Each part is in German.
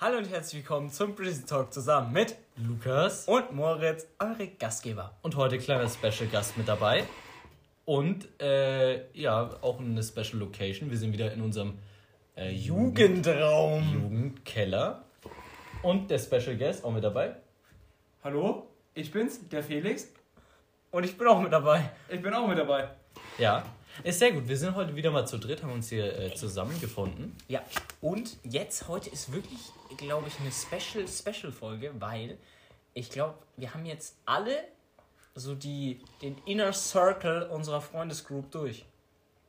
Hallo und herzlich willkommen zum Prison Talk zusammen mit Lukas und Moritz, eure Gastgeber. und heute kleiner Special Gast mit dabei. Und äh, ja, auch eine Special Location. Wir sind wieder in unserem äh, Jugendraum. Jugendkeller. Und der Special Guest auch mit dabei. Hallo, ich bin's, der Felix. Und ich bin auch mit dabei. Ich bin auch mit dabei. Ja, ist sehr gut. Wir sind heute wieder mal zu dritt, haben uns hier äh, zusammengefunden. Ja, und jetzt, heute ist wirklich, glaube ich, eine Special, Special Folge, weil ich glaube, wir haben jetzt alle so die, den Inner Circle unserer Freundesgroup durch.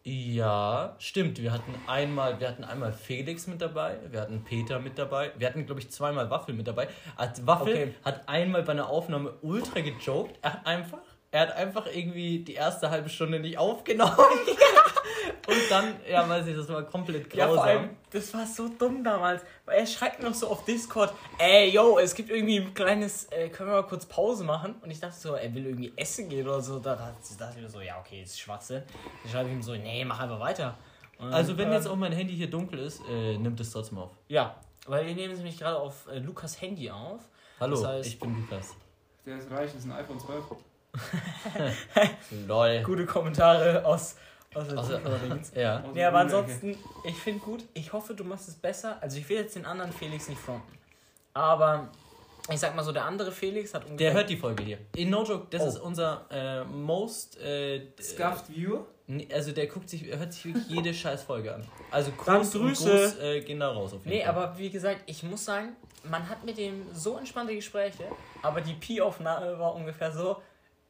Ja, stimmt. Wir hatten einmal, wir hatten einmal Felix mit dabei, wir hatten Peter mit dabei, wir hatten, glaube ich, zweimal Waffel mit dabei. Waffel Okay. hat einmal bei einer Aufnahme ultra gejoked. Er hat einfach, er hat einfach irgendwie die erste halbe Stunde nicht aufgenommen. Und dann, ja, weiß ich, das war komplett Ja, grausam. vor allem, das war so dumm damals, weil er schreibt noch so auf Discord, ey, yo, es gibt irgendwie ein kleines, äh, können wir mal kurz Pause machen? Und ich dachte so, er will irgendwie essen gehen oder so. Da dachte ich mir so, ja, okay, ist Schwachsinn. Dann schreibe ich ihm so, nee, mach einfach weiter. Und, also, wenn ähm, jetzt auch mein Handy hier dunkel ist, äh, nimmt es trotzdem auf. Ja, weil wir nehmen es nämlich gerade auf äh, Lukas Handy auf. Hallo, Das heißt- ich bin Lukas. Der ist reich, das ist ein iPhone 12. Lol. Gute Kommentare aus, aus der Zuschauerdingens. Ja. Nee, aber ansonsten, ich finde gut. Ich hoffe, du machst es besser. Also ich will jetzt den anderen Felix nicht fronten. Aber ich sag mal so, der andere Felix hat ungefähr... Der hört die Folge hier. In No Joke, das Oh. ist unser äh, most. Äh, Scuffed Viewer. Nee, Also der guckt sich, hört sich wirklich jede scheiß Folge an. Also Dann Gruß und Grüße. Gruß äh, gehen da raus auf jeden Nee, Fall. aber wie gesagt, ich muss sagen, man hat mit dem so entspannte Gespräche, aber die Pi-Aufnahme war ungefähr so,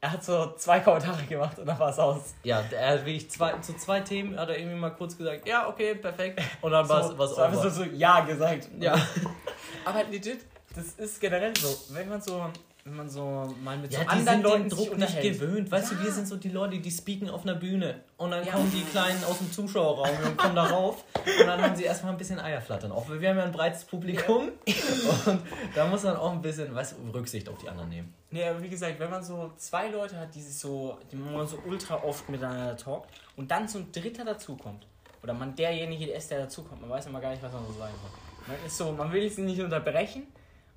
er hat so zwei Kommentare gemacht und dann war es aus. Ja, er hat wirklich zwei, zu zwei Themen hat er irgendwie mal kurz gesagt, ja, okay, perfekt. Und dann war es so, was so einfach so, so Ja gesagt. Ja. Aber legit, das ist generell so, wenn man so, wenn man so mal mit Ja, so anderen sind Leuten Druck nicht gewöhnt. Weißt du, Ja. wir sind so die Leute, die speaken auf einer Bühne. Und dann Ja. kommen die Kleinen aus dem Zuschauerraum und kommen da rauf. Und dann haben sie erstmal ein bisschen Eierflattern. Auch wir haben ja ein breites Publikum. Und da muss man auch ein bisschen, weißt du, Rücksicht auf die anderen nehmen. Nee, aber wie gesagt, wenn man so zwei Leute hat, die sich so, die man so ultra oft miteinander talkt und dann so ein Dritter dazukommt, oder man derjenige ist, der dazukommt, man weiß immer gar nicht, was man so sagen soll. Man ist so, man will sie nicht unterbrechen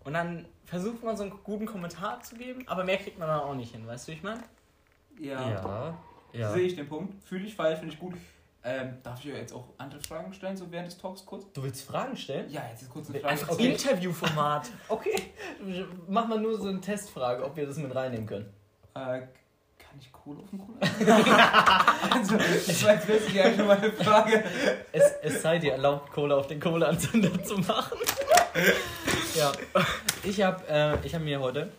und dann versucht man so einen guten Kommentar zu geben, aber mehr kriegt man dann auch nicht hin, weißt du, wie ich meine? Ja. Ja. Ja. Sehe ich den Punkt. Fühle ich, feier, finde ich gut. Ähm, darf ich euch jetzt auch andere Fragen stellen, so während des Talks kurz? Du willst Fragen stellen? Ja, jetzt ist kurz eine Frage. Einfach Okay. Interviewformat. Okay. Mach mal nur so eine Testfrage, ob wir das mit reinnehmen können. Äh, kann ich Kohle auf den Cola? also, das war jetzt letztlich eigentlich schon mal eine Frage. Es, es sei dir erlaubt, Kohle auf den Kohleanzünder zu machen. Ja. Ich habe äh, ich hab mir heute.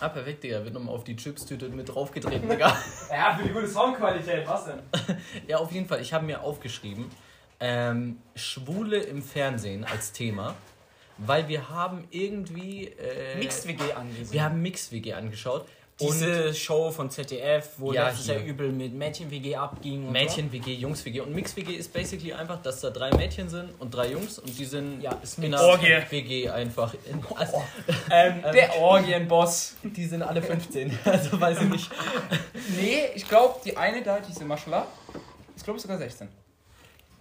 Ah, perfekt, Digga. Wird nochmal auf die Chips-Tüte mit draufgetreten, Digga. Ja, für die gute Soundqualität, was denn? ja, auf jeden Fall. Ich habe mir aufgeschrieben, ähm, Schwule im Fernsehen als Thema. Weil wir haben irgendwie. Äh, Mixed WG angesehen. Wir haben Mix-WG angeschaut. Und diese Show von ZDF, wo Ja, Jahr hier. übel mit Mädchen-WG abging. Mädchen-WG, Jungs-WG. Und Mix-WG ist basically einfach, dass da drei Mädchen sind und drei Jungs und die sind. Ja, ist in einer Orgie. WG einfach. In, also, Ähm, Der Orgienboss. die sind alle 15, also weiß ich nicht. Nee, ich glaube, die eine da, diese Maschala, ist glaube ich sogar 16.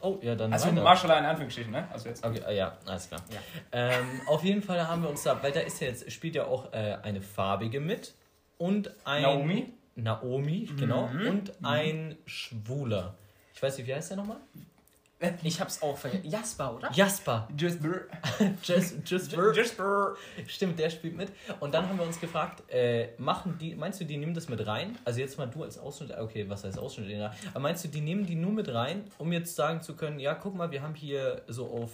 Oh, ja, dann Also. Maschala in Anführungsstrichen, ne? Also jetzt. Okay, ah, ja, alles klar. Ja. Ähm, auf jeden Fall haben wir uns da, weil da ist ja jetzt, spielt ja auch äh, eine farbige mit und ein. Naomi? Naomi, genau. Mhm. Und ein Schwuler. Ich weiß nicht, wie heißt der nochmal? ich hab's auch vergessen. Jasper, oder? Jasper. Just, Jasper. Jasper. Stimmt, der spielt mit. Und dann haben wir uns gefragt, äh, machen die, meinst du, die nehmen das mit rein? Also jetzt mal du als Ausschnitt, okay, was heißt Ausschnitt? Aber meinst du, die nehmen die nur mit rein, um jetzt sagen zu können, ja, guck mal, wir haben hier so auf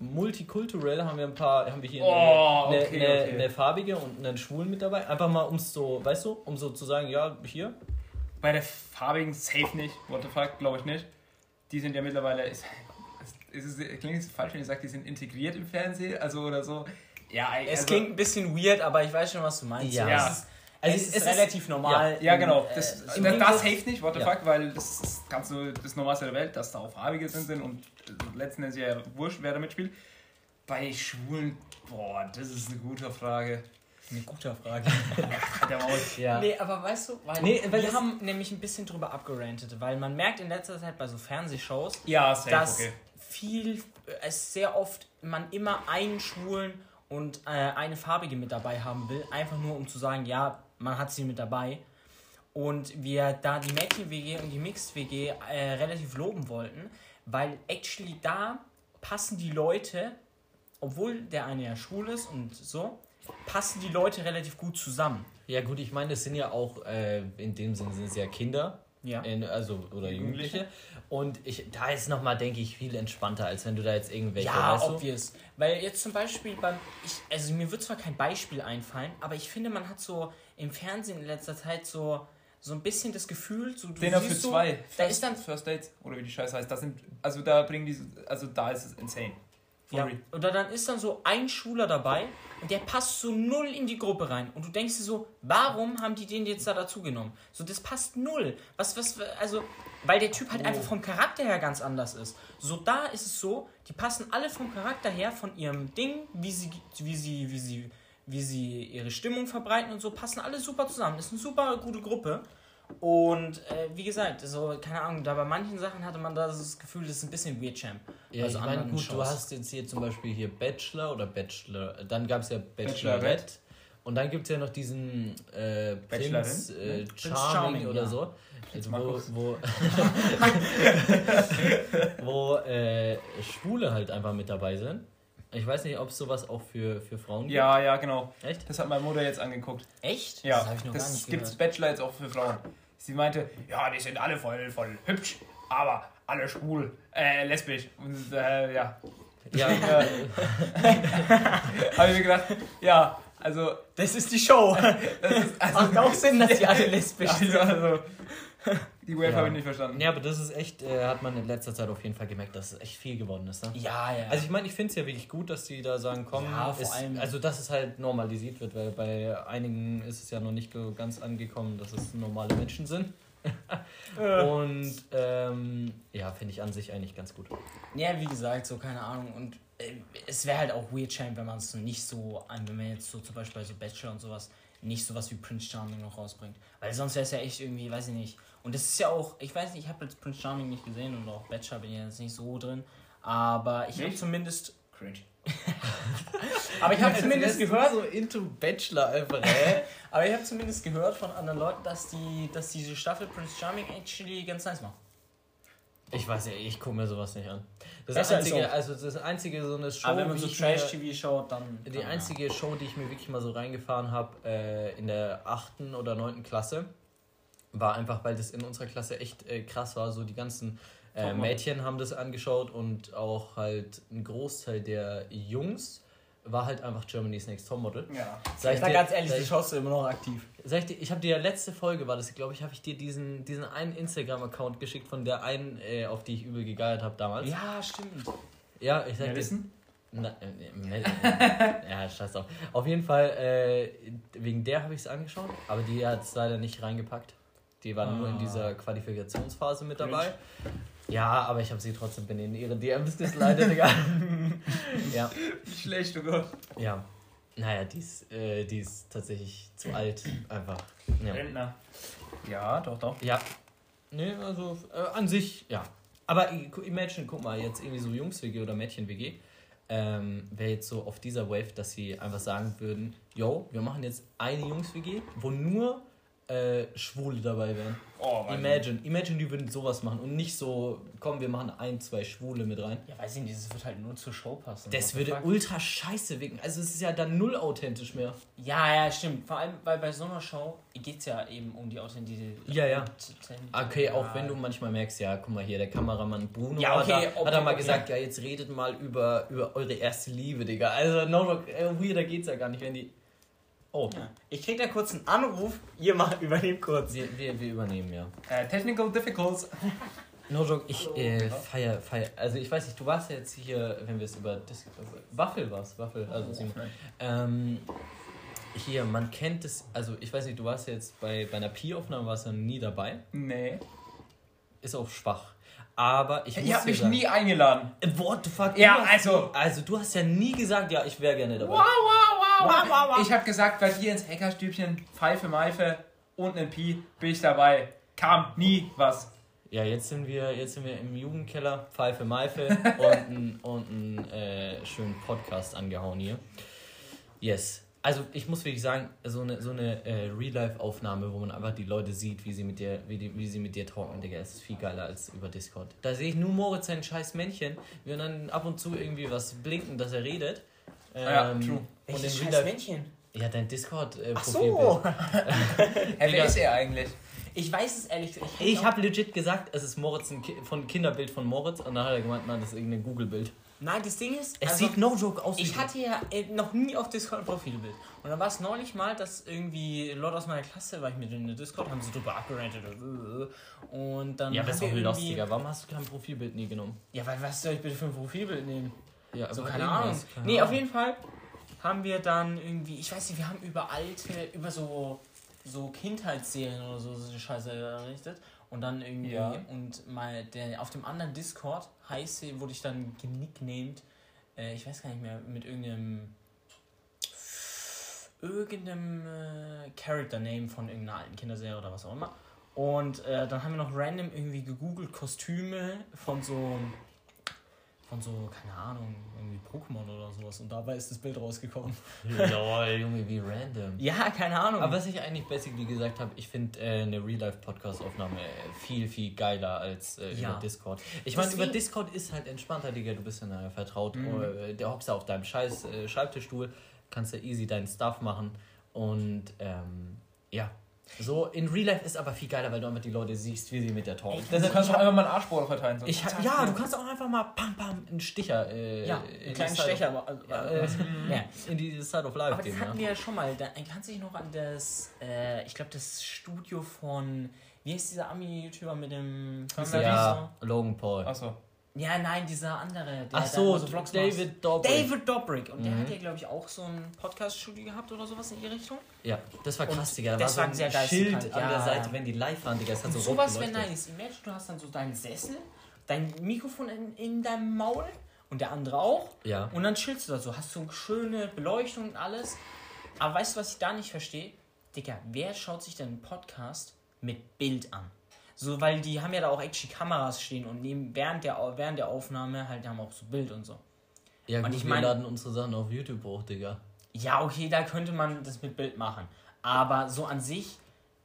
multikulturell haben wir ein paar, haben wir hier Oh, eine, okay, eine, okay. eine farbige und einen schwulen mit dabei. Einfach mal, um es so, weißt du, um so zu sagen, ja, hier. Bei der farbigen safe nicht. What the fuck, glaube ich nicht. Die sind ja mittlerweile. Ist, ist, ist, es- klingt es falsch, wenn ich sage, die sind integriert im Fernsehen, also oder so. Ja, Es also, klingt ein bisschen weird, aber ich weiß schon, was du meinst. Ja. Es ist, Also es ist es ist- relativ normal. Ja, in, genau. äh, Das, im das, das hilft nicht, what the Ja. fuck, weil das ist ganz so das Normalste der Welt, dass da auch Farbige sind, sind und äh, letzten Endes ja wurscht, wer da mitspielt. Bei Schwulen, boah, das ist eine gute Frage. Eine gute Frage. Ja. Nee, aber weißt du, weil, Nee, weil wir haben nämlich ein bisschen drüber abgerantet, weil man merkt in letzter Zeit bei so Fernsehshows, Ja, safe, dass okay. viel es sehr oft man immer einen Schwulen und äh, eine farbige mit dabei haben will, einfach nur um zu sagen, ja, man hat sie mit dabei. Und wir da die Mädchen-WG und die Mixed-WG äh, relativ loben wollten, weil actually da passen die Leute, obwohl der eine ja schwul ist und so, passen die Leute relativ gut zusammen. Ja gut, ich meine, das sind ja auch, äh, in dem Sinne sind es ja Kinder. Ja. In, also, oder Jugendliche. Und ich, da ist nochmal, denke ich, viel entspannter, als wenn du da jetzt irgendwelche, Ja, weißt du? obvious. Weil jetzt zum Beispiel beim. Ich, also mir wird zwar kein Beispiel einfallen, aber ich finde, man hat so im Fernsehen in letzter Zeit so, so ein bisschen das Gefühl, so du Dinner für siehst so, zwei. Da First, ist dann. First Dates oder wie die Scheiße heißt. Das sind, also da bringen diese, also da ist es insane. For Ja, real. oder dann ist dann so ein Schwuler dabei und der passt so null in die Gruppe rein. Und du denkst dir so, warum haben die den jetzt da dazu genommen? So, das passt null. Was, was, also, weil der Typ halt einfach vom Charakter her ganz anders ist. So, da ist es so, die passen alle vom Charakter her, von ihrem Ding, wie sie, wie sie, wie sie, wie sie ihre Stimmung verbreiten und so, passen alle super zusammen. Das ist eine super gute Gruppe. Und äh, wie gesagt, so, keine Ahnung, da bei manchen Sachen hatte man da das Gefühl, das ist ein bisschen Weird Champ. Ja, Also ich meine, gut, du Shows. hast jetzt hier zum Beispiel hier Bachelor oder Bachelor, dann gab es ja Bachelorette. Bachelorette. Und dann gibt es ja noch diesen äh, Prinz Bachelorin? äh, Prinz Charming, Charming, oder ja. so. Also wo, wo, wo äh, Schwule halt einfach mit dabei sind. Ich weiß nicht, ob es sowas auch für, für Frauen Ja, ja, genau. gibt. Echt? Das hat meine Mutter jetzt angeguckt. Echt? Ja, das habe ich noch gar das nicht gibt's gehört. Bachelor jetzt auch für Frauen. Sie meinte, ja, die sind alle voll, voll hübsch, aber alle schwul, äh, lesbisch. Und äh, ja, Ja, Ja. habe ich mir gedacht, ja, also, Das ist die Show. das ist, also, Macht auch Sinn, dass die alle lesbisch sind. also, also die Wave Ja. habe ich nicht verstanden. ja, aber das ist echt, äh, hat man in letzter Zeit auf jeden Fall gemerkt, dass es echt viel geworden ist. Ne? Ja, ja. Also ich meine, ich finde es ja wirklich gut, dass die da sagen, komm, Ja, vor ist, allem- also dass es halt normalisiert wird, weil bei einigen ist es ja noch nicht so ganz angekommen, dass es normale Menschen sind. Und ähm, ja, finde ich an sich eigentlich ganz gut. ja, wie gesagt, so keine Ahnung. Und äh, es wäre halt auch weird Champ, wenn man es nicht so, an- wenn man jetzt so zum Beispiel bei so Bachelor und sowas, nicht sowas wie Prince Charming noch rausbringt. Weil sonst wäre es ja echt irgendwie, weiß ich nicht. Und das ist ja auch, ich weiß nicht, ich habe jetzt Prince Charming nicht gesehen und auch Bachelor bin ich jetzt nicht so drin. Aber ich habe zumindest. Cringe. Aber ich habe zumindest gehört, so into Bachelor einfach, ey. aber ich habe zumindest gehört von anderen Leuten, dass die, dass diese Staffel Prince Charming actually ganz nice war. Ich weiß ja, ich gucke mir sowas nicht an. Das als einzige, also das einzige so eine Show, Aber wenn man so Trash-TV schaut, dann. Die dann, ja. einzige Show, die ich mir wirklich mal so reingefahren habe äh, in der 8. oder 9. Klasse, war einfach, weil das in unserer Klasse echt äh, krass war. So die ganzen äh. Mädchen haben das angeschaut und auch halt ein Großteil der Jungs war halt einfach Germany's Next Topmodel. Ja. Sag Ich sag dir- ganz ehrlich, sag die ich- schaust du immer noch aktiv. Sag ich dir, ich habe dir ja letzte Folge, war das, glaube ich, habe ich dir diesen, diesen einen Instagram-Account geschickt von der einen, äh, auf die ich übel gegeiert habe damals. Ja, stimmt. Ja, ich sag Ja, dir. wissen? Na, äh, Mel- äh, ja, scheiß drauf. Auf jeden Fall, äh, wegen der habe ich es angeschaut, aber die hat es leider nicht reingepackt. Die war nur in Ah. dieser Qualifikationsphase mit dabei. Ja, aber ich habe sie trotzdem bin in ihre DMs geslidet, Digga. ja, schlecht, oh Gott. ja. Naja, die ist, äh, die ist tatsächlich zu alt, einfach. Ja. Rentner. Ja, doch, doch. Ja. Nee, also äh, an sich, ja. Aber imagine, guck mal, jetzt irgendwie so Jungs-WG oder Mädchen-WG. Ähm, Wäre jetzt so auf dieser Wave, dass sie einfach sagen würden: Yo, wir machen jetzt eine Jungs-WG, wo nur äh, Schwule dabei wären. Oh. Imagine, imagine, die würden sowas machen und nicht so, komm, wir machen ein, zwei Schwule mit rein. Ja, weiß ich nicht, das wird halt nur zur Show passen. Das würde fuck? ultra scheiße wirken. Also, es ist ja dann null authentisch mehr. Ja, ja, stimmt. Vor allem, weil bei so einer Show geht es ja eben um die Authentizität. Ja, ja. Okay, auch wenn du manchmal merkst, ja, guck mal hier, der Kameramann Bruno Ja, okay, hat, da, okay, hat er mal okay. gesagt, ja, jetzt redet mal über, über eure erste Liebe, Digga. Also, no, äh, weirder geht's ja gar nicht, wenn die. Oh, Ja. Ich krieg da kurz einen Anruf, ihr macht übernehmt kurz. wir, wir, wir übernehmen, ja. Äh, technical Difficulties. No joke, ich äh, feier, feier. Also, ich weiß nicht, du warst ja jetzt hier, wenn wir es über. Dis Waffel war's, Waffel, also Simon. Ähm, hier, man kennt es, also ich weiß nicht, du warst ja jetzt bei, bei einer Pi-Aufnahme, warst du nie dabei. Nee. Ist auch schwach. Aber ich muss Ihr habt mich sagen, nie eingeladen. Äh, What the fuck? Ja, hast also- Also, du hast ja nie gesagt, ja, ich wäre gerne dabei. Ich habe gesagt, bei dir ins Hackerstübchen, Pfeife, Meife und ein Pi bin ich dabei. Kam nie was. Ja, jetzt sind wir, jetzt sind wir im Jugendkeller, Pfeife Meife und einen und ein, äh, schönen Podcast angehauen hier. Yes. Also ich muss wirklich sagen, so eine, so eine äh, Real-Life-Aufnahme, wo man einfach die Leute sieht, wie sie mit dir, wie, die, wie sie mit dir talken, Digga, ist viel geiler als über Discord. Da sehe ich nur Moritz sein scheiß Männchen, wie dann ab und zu irgendwie was blinken, dass er redet. Ähm, Ja, true. Und Welches in scheiß Real Life, Männchen? ja, dein Discord-Profilbild. Ach so. Hey, wer ist er eigentlich? Ich weiß es ehrlich gesagt. Ich habe legit gesagt, es ist Moritz ein Ki von Kinderbild von Moritz und dann hat er gemeint, nein, das ist irgendein Google-Bild. Nein, das Ding ist. Es also, sieht no joke aus. Ich hatte ja äh, noch nie auf Discord ein Profilbild. Und dann war es neulich mal, dass irgendwie Leute aus meiner Klasse, war ich mit in der Discord, haben sie drüber abgerantet. äh, Und dann. Ja, aber ist irgendwie- lustiger. Warum hast du kein Profilbild nie genommen? Ja, weil was soll ich bitte für ein Profilbild nehmen? Ja, So, keine Ahnung. keine Nee, Ahnung. auf jeden Fall haben wir dann irgendwie, ich weiß nicht, wir haben über alte, über so, so Kindheitsserien oder so, so eine Scheiße errichtet. Und dann irgendwie, Ja. und mal der, auf dem anderen Discord heiße, wurde ich dann genicknamed, äh, ich weiß gar nicht mehr, mit irgendeinem irgendeinem äh, Character-Name von irgendeiner alten Kinderserie oder was auch immer. Und äh, dann haben wir noch random irgendwie gegoogelt Kostüme von so von so, keine Ahnung, irgendwie Pokémon oder sowas. Und dabei ist das Bild rausgekommen. Lol, Junge, wie random. Ja, keine Ahnung. Aber was ich eigentlich basically gesagt habe, ich finde äh, eine Real-Life-Podcast-Aufnahme äh, viel, viel geiler als äh, Ja. über Discord. Ich meine, über Discord ist halt entspannter, Digga. Du bist ja vertraut. Mhm. Äh, der hockst da auf deinem scheiß äh, Schreibtischstuhl, kannst da easy deinen Stuff machen. Und ähm, ja. So, in Real Life ist aber viel geiler, weil du einfach die Leute siehst, wie sie mit der Du Deshalb, kannst hab, einfach mal einen Arschbohrer verteilen. So. ich hab, ja, du kannst auch einfach mal pam pam einen Sticher äh, ja, in einen kleinen Stecher. aber- Ja, äh, ja. in die Side of Life Aber das geben. hatten Ja. wir ja schon mal. Da, kannst du dich noch an das, äh, ich glaube, das Studio von, wie heißt dieser Ami-YouTuber mit dem. Ja, Logan Paul. Achso. Ja, nein, dieser andere. Der Ach so, immer Vlogs. David Dobrik. David Dobrik. Und der Mhm. hat ja, glaube ich, auch so ein Podcast-Studio gehabt oder sowas in die Richtung. Ja, das war krass, Digga. Da das war so sehr ein geisteskrank, Schild an ja, der Seite, wenn die live waren, Digga. Das hat so Und sowas wäre nice. Imagine, du hast dann so deinen Sessel, dein Mikrofon in, in deinem Maul und der andere auch. Ja. Und dann chillst du da so, hast so eine schöne Beleuchtung und alles. Aber weißt du, was ich da nicht verstehe? Digga, wer schaut sich denn einen Podcast mit Bild an? So, weil die haben ja da auch actually Kameras stehen und nehmen während der, während der Aufnahme halt haben auch so Bild und so. Ja, Und gut, ich wir mein- laden unsere Sachen auf YouTube hoch, Digga. Ja, okay, da könnte man das mit Bild machen. Aber so an sich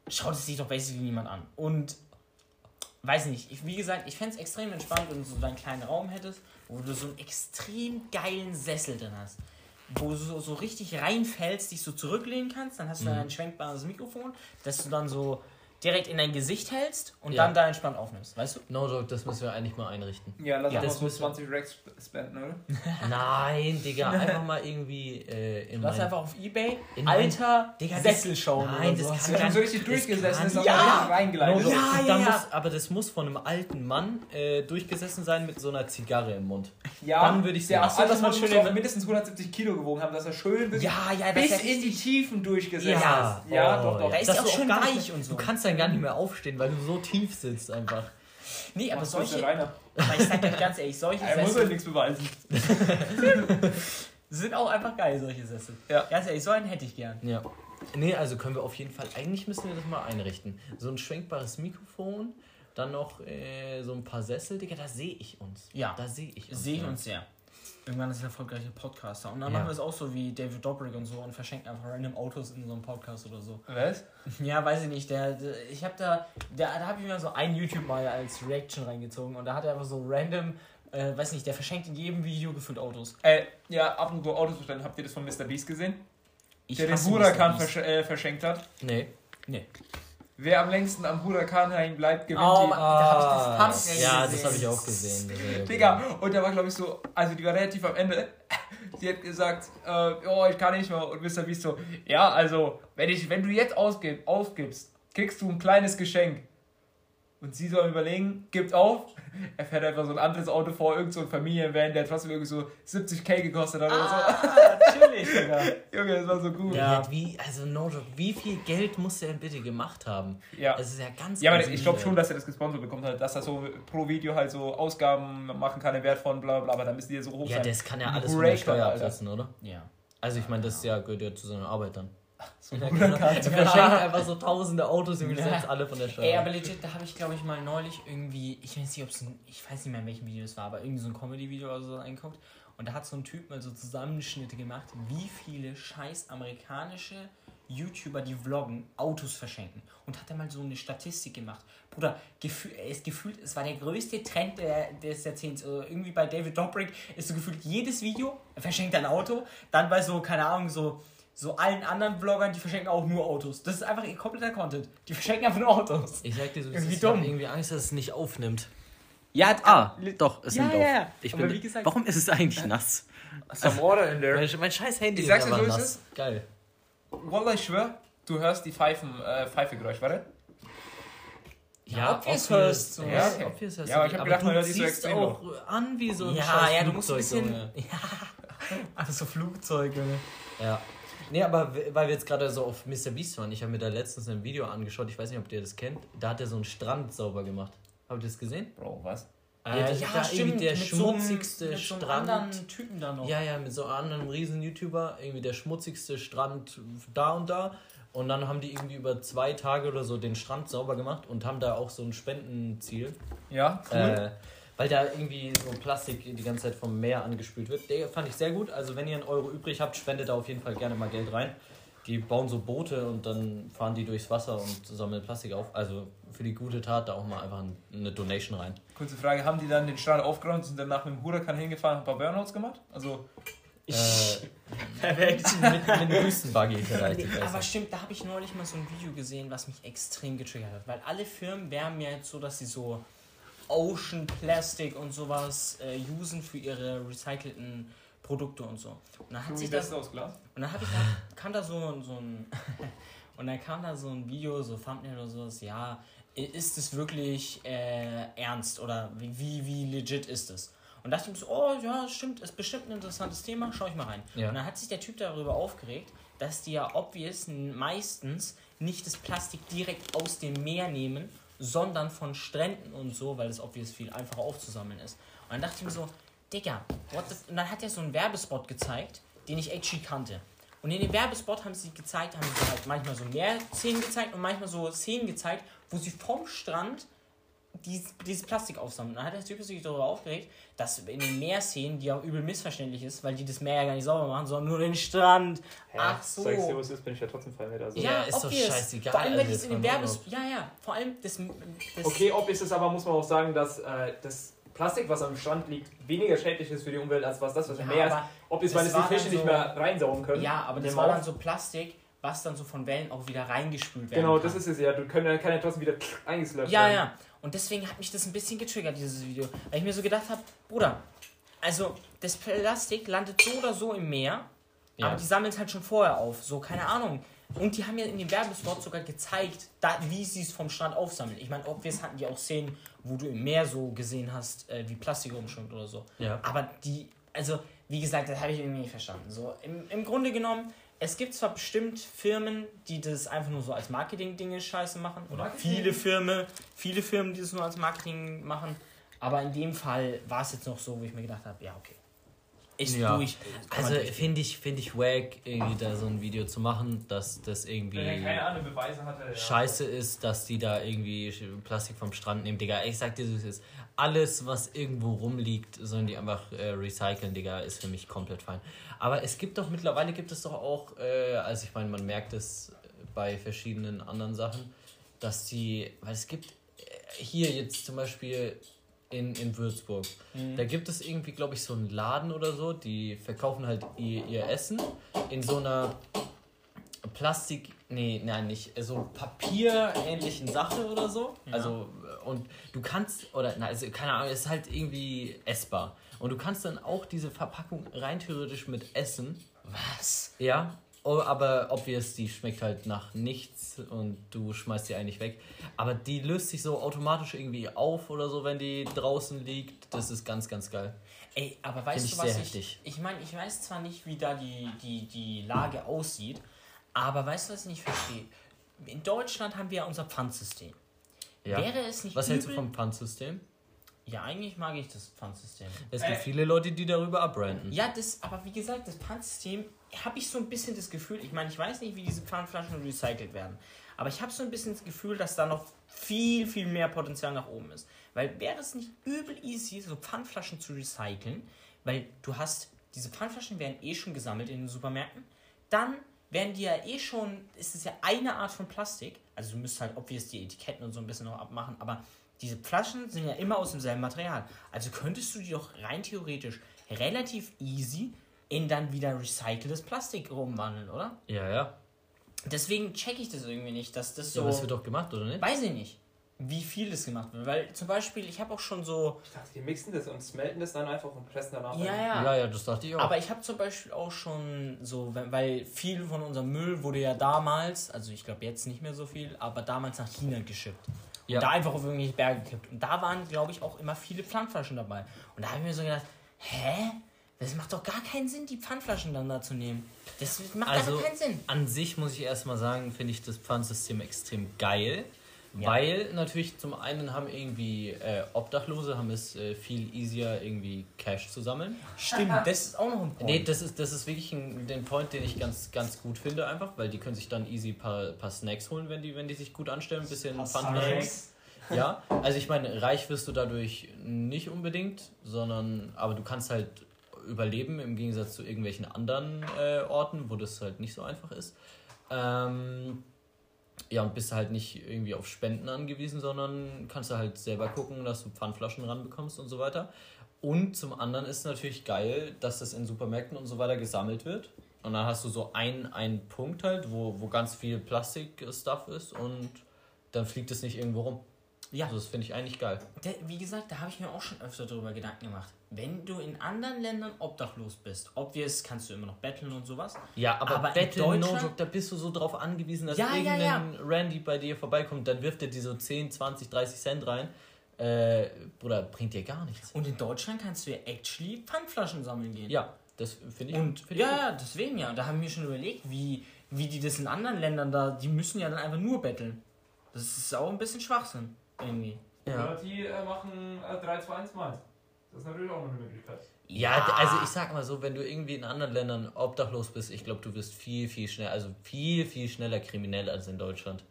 schaut es sich doch basically niemand an. Und weiß nicht, ich, wie gesagt, ich fände es extrem entspannt, wenn du so deinen kleinen Raum hättest, wo du so einen extrem geilen Sessel drin hast. Wo du so, so richtig reinfällst, dich so zurücklehnen kannst, dann hast du dann ein schwenkbares Mikrofon, das du dann so direkt in dein Gesicht hältst und Ja. dann da entspannt aufnimmst, weißt du? No joke, das müssen wir eigentlich mal einrichten. Ja, lass Ja, einfach das so müssen- 20 Racks spenden, oder? Nein, Digga, einfach mal irgendwie äh, in Lass mein... einfach auf Ebay in mein- alter Digga, das- Sessel schauen. Nein, oder das so. kann Das ist schon so richtig Das durchgesessen, kann- ist aber Ja! richtig No reingeleitet. joke. Ja, ja, dann ja. Muss, aber das muss von einem alten Mann äh, durchgesessen sein mit so einer Zigarre im Mund. Ja, Dann würde ich der sagen. Ach so, dass man so, schön schön- mindestens 170 Kilo gewogen haben, dass er schön bis, Ja, ja, das bis ist ja in die Tiefen durchgesessen Ja. ist. Ja, oh, doch, doch. Da ist Dass ja auch du schön gar nicht weich und so. Du kannst dann gar nicht mehr aufstehen, weil du so tief sitzt einfach. Nee, aber solche, aber ich sag euch ganz ehrlich, solche Er muss ja Sessel nichts beweisen. sind auch einfach geil, solche Sessel. Ja. Ganz ehrlich, so einen hätte ich gern. Ja. Nee, also können wir auf jeden Fall, eigentlich müssen wir das mal einrichten. So ein schwenkbares Mikrofon, dann noch äh, so ein paar Sessel, Digga, da sehe ich uns. Ja. Da sehe ich uns. Sehen ja. uns sehr. Irgendwann ist ein erfolgreicher Podcaster. Und dann Ja. machen wir es auch so wie David Dobrik und so und verschenken einfach random Autos in so einem Podcast oder so. Was? Ja, weiß ich nicht. Der, der ich habe da, der, da habe ich mir so ein YouTube mal als Reaction reingezogen und da hat er einfach so random, äh, weiß nicht, der verschenkt in jedem Video gefüllt Autos. Äh, ja, ab und zu Autos bestellen. Habt ihr das von Mr. Beast gesehen? Ich der den Huracan versch äh, verschenkt hat. Nee. Nee. Wer am längsten am Huracan hängen bleibt, gewinnt Oh, die. Mann, da hab ich das Thumbnail ja, gesehen. das habe ich auch gesehen. Digga, und der war glaube ich so, also die war relativ am Ende. Die hat gesagt, äh, oh, ich kann nicht mehr. Und Mr. Beast so, ja, also, wenn, ich, wenn du jetzt ausgib, aufgibst, kriegst du ein kleines Geschenk. Und sie soll überlegen, gibt auf. Er fährt einfach so ein anderes Auto vor, irgend so ein Familienvan, der trotzdem irgendwie so 70k gekostet hat oder Ah, natürlich, Digga. so. Junge, das war so gut. Ja. Ja. Wie, also no joke, wie viel Geld muss der denn bitte gemacht haben? Ja. Das ist ja ganz Ja, aber ich glaube schon, dass er das gesponsert bekommt, halt, dass er so pro Video halt so Ausgaben machen kann im Wert von bla bla, aber dann müssen die ja so hoch Ja, sein. das kann ja alles von der Steuer absetzen, oder? Ja. Also ich meine, das ja, gehört ja zu seiner Arbeit dann. So ja, genau. Er verschenkt einfach so tausende Autos und ja. setzt alle von der Steuer. Ey, aber legit, da habe ich glaube ich mal neulich irgendwie, ich weiß nicht, ob es ein, ich weiß nicht mehr in welchem Video es war, aber irgendwie so ein Comedy-Video oder so eingeguckt. Und da hat so ein Typ mal so Zusammenschnitte gemacht, wie viele scheiß amerikanische YouTuber, die vloggen, Autos verschenken. Und hat er mal so eine Statistik gemacht. Bruder, gefühl, ist gefühlt, es war der größte Trend der, des Jahrzehnts. Also irgendwie bei David Dobrik ist so gefühlt jedes Video, er verschenkt ein Auto. Dann bei so, keine Ahnung, so, so allen anderen Vloggern, die verschenken auch nur Autos. Das ist einfach ihr kompletter Content. Die verschenken einfach nur Autos. Ich sag dir so, irgendwie dumm. Ich irgendwie Angst, dass es nicht aufnimmt. Ja, ah, doch, es ja, nimmt ja, ja. auf. Ich bin, gesagt, warum ist es eigentlich nass? Some water in there. Mein, mein scheiß Handy ich sag's ist es. Geil. Wallah, ich schwör, du hörst die Pfeifen, äh, Pfeifegeräusch, warte. Ja, obvious hörst du. Ja, okay. obvious hörst ja, aber ich hab gedacht, man hört die so extrem auch an wie so ein Ja, ja, du musst ein bisschen... Ja, also so Flugzeuge. Ja. Nee, aber weil wir jetzt gerade so auf Mr. Beast waren, ich habe mir da letztens ein Video angeschaut, ich weiß nicht, ob ihr das kennt, da hat er so einen Strand sauber gemacht. Habt ihr das gesehen? Bro, was? Äh, ja, ja stimmt. der mit schmutzigste so einem, Strand. Mit so einem anderen Typen da noch. Ja, ja, mit so einem anderen riesen YouTuber. Irgendwie der schmutzigste Strand da und da. Und dann haben die irgendwie über zwei Tage oder so den Strand sauber gemacht und haben da auch so ein Spendenziel. Ja, cool. Äh, weil da irgendwie so Plastik die ganze Zeit vom Meer angespült wird. Der fand ich sehr gut. Also wenn ihr einen Euro übrig habt, spendet da auf jeden Fall gerne mal Geld rein. Die bauen so Boote und dann fahren die durchs Wasser und sammeln Plastik auf. Also für die gute Tat da auch mal einfach eine Donation rein. Kurze Frage, haben die dann den Strand aufgeräumt und sind danach mit dem Huracan hingefahren und ein paar Burnouts gemacht? Also... Ich, äh, perfekt. mit, mit einem Wüstenbuggy vielleicht. Nee, aber stimmt, da habe ich neulich mal so ein Video gesehen, was mich extrem getriggert hat. Weil alle Firmen wären mir jetzt so, dass sie so Ocean Plastic und sowas äh, usen für ihre recycelten Produkte und so. Und dann hat sich das aus Glas. Und dann ich da, kam da so, so ein und dann kam da so ein Video, so Thumbnail oder sowas, ja, ist es wirklich äh, ernst oder wie, wie, wie legit ist es? Und dachte ich mir so, oh ja, stimmt, ist bestimmt ein interessantes Thema, schau ich mal rein. Ja. Und dann hat sich der Typ darüber aufgeregt, dass die ja obvious meistens nicht das Plastik direkt aus dem Meer nehmen, sondern von Stränden und so, weil es obvious viel einfacher aufzusammeln ist. Und dann dachte ich mir so, Digga, what the und dann hat er so einen Werbespot gezeigt, den ich actually kannte. Und in dem Werbespot haben sie gezeigt, haben sie halt manchmal so mehr Szenen gezeigt und manchmal so Szenen gezeigt, wo sie vom Strand dieses, dieses Plastik aufsammeln. Dann hat der Typ sich darüber aufgeregt, dass in den Meerszenen, die auch übel missverständlich ist, weil die das Meer ja gar nicht sauber machen, sondern nur den Strand. Ja, Ach so. Sagst du, was ist, bin ich ja trotzdem fein mit. Also. Ja, ja, ist doch scheißegal. Vor allem, wenn es in den Werbes... Ja, ja. Vor allem das... das okay, ob ist es aber, muss man auch sagen, dass äh, das Plastik, was am Strand liegt, weniger schädlich ist für die Umwelt, als was das, was im Meer ist. Ob es, weil es die Fische so, nicht mehr reinsaugen können. Ja, aber das war dann so Plastik, was dann so von Wellen auch wieder reingespült werden Genau, kann. das ist es ja. Du kann, kann ja trotzdem wieder eingeslöpft Ja, werden. ja. Und deswegen hat mich das ein bisschen getriggert, dieses Video. Weil ich mir so gedacht habe, Bruder, also das Plastik landet so oder so im Meer, ja. aber die sammeln es halt schon vorher auf. So, keine Ahnung. Und die haben ja in dem Werbespot sogar gezeigt, da, wie sie es vom Strand aufsammeln. Ich meine, obvious hatten die auch Szenen, wo du im Meer so gesehen hast, äh, wie Plastik rumschwimmt oder so. Ja. Aber die, also, wie gesagt, das habe ich irgendwie nicht verstanden. So, im, im Grunde genommen, es gibt zwar bestimmt Firmen, die das einfach nur so als Marketing-Dinge scheiße machen. Oder Marketing? viele Firmen, viele Firmen, die das nur als Marketing machen. Aber in dem Fall war es jetzt noch so, wo ich mir gedacht habe, ja, okay ist ja. durch. Also finde ich, find ich wack, irgendwie da so ein Video zu machen, dass das irgendwie hatte, ja. scheiße ist, dass die da irgendwie Plastik vom Strand nehmen, Digga. Ich sag dir, so ist alles, was irgendwo rumliegt, sollen die einfach äh, recyceln, Digga, ist für mich komplett fein. Aber es gibt doch, mittlerweile gibt es doch auch, äh, also ich meine, man merkt es bei verschiedenen anderen Sachen, dass die, weil es gibt äh, hier jetzt zum Beispiel in, in Würzburg. Mhm. Da gibt es irgendwie, glaube ich, so einen Laden oder so, die verkaufen halt ihr, ihr Essen in so einer Plastik, nee, nein, nicht, so papierähnlichen Sache oder so. Ja. Also, und du kannst, oder, na, also, keine Ahnung, es ist halt irgendwie essbar. Und du kannst dann auch diese Verpackung rein theoretisch mit essen. Was? Ja, Oh, aber obvious, die schmeckt halt nach nichts und du schmeißt die eigentlich weg. Aber die löst sich so automatisch irgendwie auf oder so, wenn die draußen liegt. Das ist ganz, ganz geil. Ey, aber weißt Find du, was ich. Ich meine, ich weiß zwar nicht, wie da die, die, die Lage aussieht, aber weißt du, was ich nicht verstehe? In Deutschland haben wir ja unser Pfandsystem. Ja. Wäre es nicht Was hältst du vom Pfandsystem? Ja, eigentlich mag ich das Pfandsystem. Es gibt äh, viele Leute, die darüber abbranden. Ja, das, aber wie gesagt, das Pfandsystem habe ich so ein bisschen das Gefühl, ich meine, ich weiß nicht, wie diese Pfandflaschen recycelt werden, aber ich habe so ein bisschen das Gefühl, dass da noch viel, viel mehr Potenzial nach oben ist. Weil wäre es nicht übel easy, so Pfandflaschen zu recyceln, weil du hast, diese Pfandflaschen werden eh schon gesammelt in den Supermärkten, dann werden die ja eh schon, ist es ja eine Art von Plastik, also du müsst halt obvious die Etiketten und so ein bisschen noch abmachen, aber diese Flaschen sind ja immer aus demselben Material. Also könntest du die doch rein theoretisch relativ easy in dann wieder recyceltes Plastik umwandeln, oder? Ja, ja. Deswegen checke ich das irgendwie nicht, dass das so. Ja, aber es wird doch gemacht, oder nicht? Weiß ich nicht, wie viel das gemacht wird. Weil zum Beispiel, ich habe auch schon so. Ich dachte, die mixen das und smelten das dann einfach und pressen danach. Ja, ja. Ja, ja, das dachte ich auch. Aber ich habe zum Beispiel auch schon so, weil viel von unserem Müll wurde ja damals, also ich glaube jetzt nicht mehr so viel, aber damals nach China geschippt. Ja. Und da einfach auf irgendwelche Berge gekippt. Und da waren, glaube ich, auch immer viele Pfandflaschen dabei. Und da habe ich mir so gedacht, hä? Das macht doch gar keinen Sinn, die Pfandflaschen dann da zu nehmen. Das macht also, gar keinen Sinn. An sich muss ich erstmal sagen, finde ich das Pfandsystem extrem geil. Ja. Weil natürlich zum einen haben irgendwie äh, Obdachlose haben es äh, viel easier irgendwie Cash zu sammeln. Stimmt, das ist auch noch ein Point. Nee, das ist, das ist wirklich ein, den Point, den ich ganz, ganz gut finde einfach, weil die können sich dann easy ein paar, paar Snacks holen, wenn die, wenn die sich gut anstellen, ein bisschen Pfandflaschen. Ja, also ich meine, reich wirst du dadurch nicht unbedingt, sondern aber du kannst halt überleben im Gegensatz zu irgendwelchen anderen äh, Orten, wo das halt nicht so einfach ist. Ähm, ja, und bist halt nicht irgendwie auf Spenden angewiesen, sondern kannst du halt selber gucken, dass du Pfandflaschen ranbekommst und so weiter. Und zum anderen ist natürlich geil, dass das in Supermärkten und so weiter gesammelt wird. Und dann hast du so einen, einen Punkt halt, wo, wo ganz viel Plastik-Stuff ist und dann fliegt es nicht irgendwo rum. Ja. Also das finde ich eigentlich geil. Der, wie gesagt, da habe ich mir auch schon öfter darüber Gedanken gemacht. Wenn du in anderen Ländern obdachlos bist, obvious kannst du immer noch betteln und sowas. Ja, aber, aber betteln, no joke, da bist du so drauf angewiesen, dass ja, irgendein ja, ja. Randy bei dir vorbeikommt, dann wirft er dir so 10, 20, 30 Cent rein. Äh, oder bringt dir gar nichts. Und in Deutschland kannst du ja actually Pfandflaschen sammeln gehen. Ja, das finde ich. Und find ja, ja, deswegen ja. Da haben wir schon überlegt, wie, wie die das in anderen Ländern da, die müssen ja dann einfach nur betteln. Das ist auch ein bisschen Schwachsinn. Irgendwie. Ja. Oder die äh, machen äh, 3, 2, 1 mal. Das ist natürlich auch noch eine Möglichkeit. Ja, also ich sag mal so, wenn du irgendwie in anderen Ländern obdachlos bist, ich glaube, du wirst viel, viel schneller, also viel, viel schneller kriminell als in Deutschland.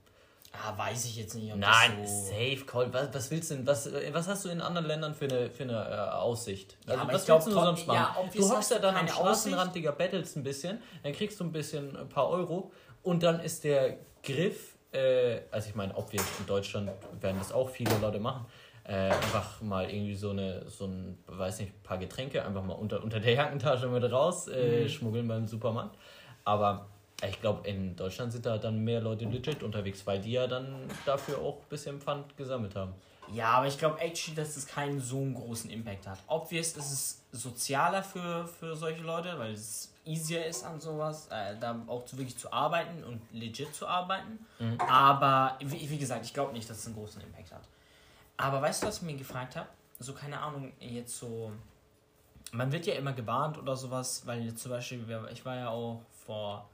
Ah, weiß ich jetzt nicht. Ob Nein, so safe call. Was, was willst du denn? Was, was hast du in anderen Ländern für eine, für eine äh, Aussicht? Also, ja, was willst du sonst machen? Ja, du hockst ja dann am Straßenrand, Digga, bettelst ein bisschen, dann kriegst du ein bisschen ein paar Euro und dann ist der Griff äh, also ich meine, ob wir in Deutschland werden das auch viele Leute machen, äh, einfach mal irgendwie so eine, so ein, weiß nicht, paar Getränke einfach mal unter, unter der Jackentasche mit raus äh, mhm. schmuggeln beim Supermarkt. Aber ich glaube, in Deutschland sind da dann mehr Leute legit unterwegs, weil die ja dann dafür auch ein bisschen Pfand gesammelt haben. Ja, aber ich glaube actually, dass es keinen so einen großen Impact hat. Obvious ist es sozialer für, für solche Leute, weil es easier ist an sowas, äh, da auch zu, wirklich zu arbeiten und legit zu arbeiten. Mhm. Aber wie, wie, gesagt, ich glaube nicht, dass es einen großen Impact hat. Aber weißt du, was ich mir gefragt habe? So, keine Ahnung, jetzt so. Man wird ja immer gewarnt oder sowas, weil jetzt zum Beispiel, ich war ja auch vor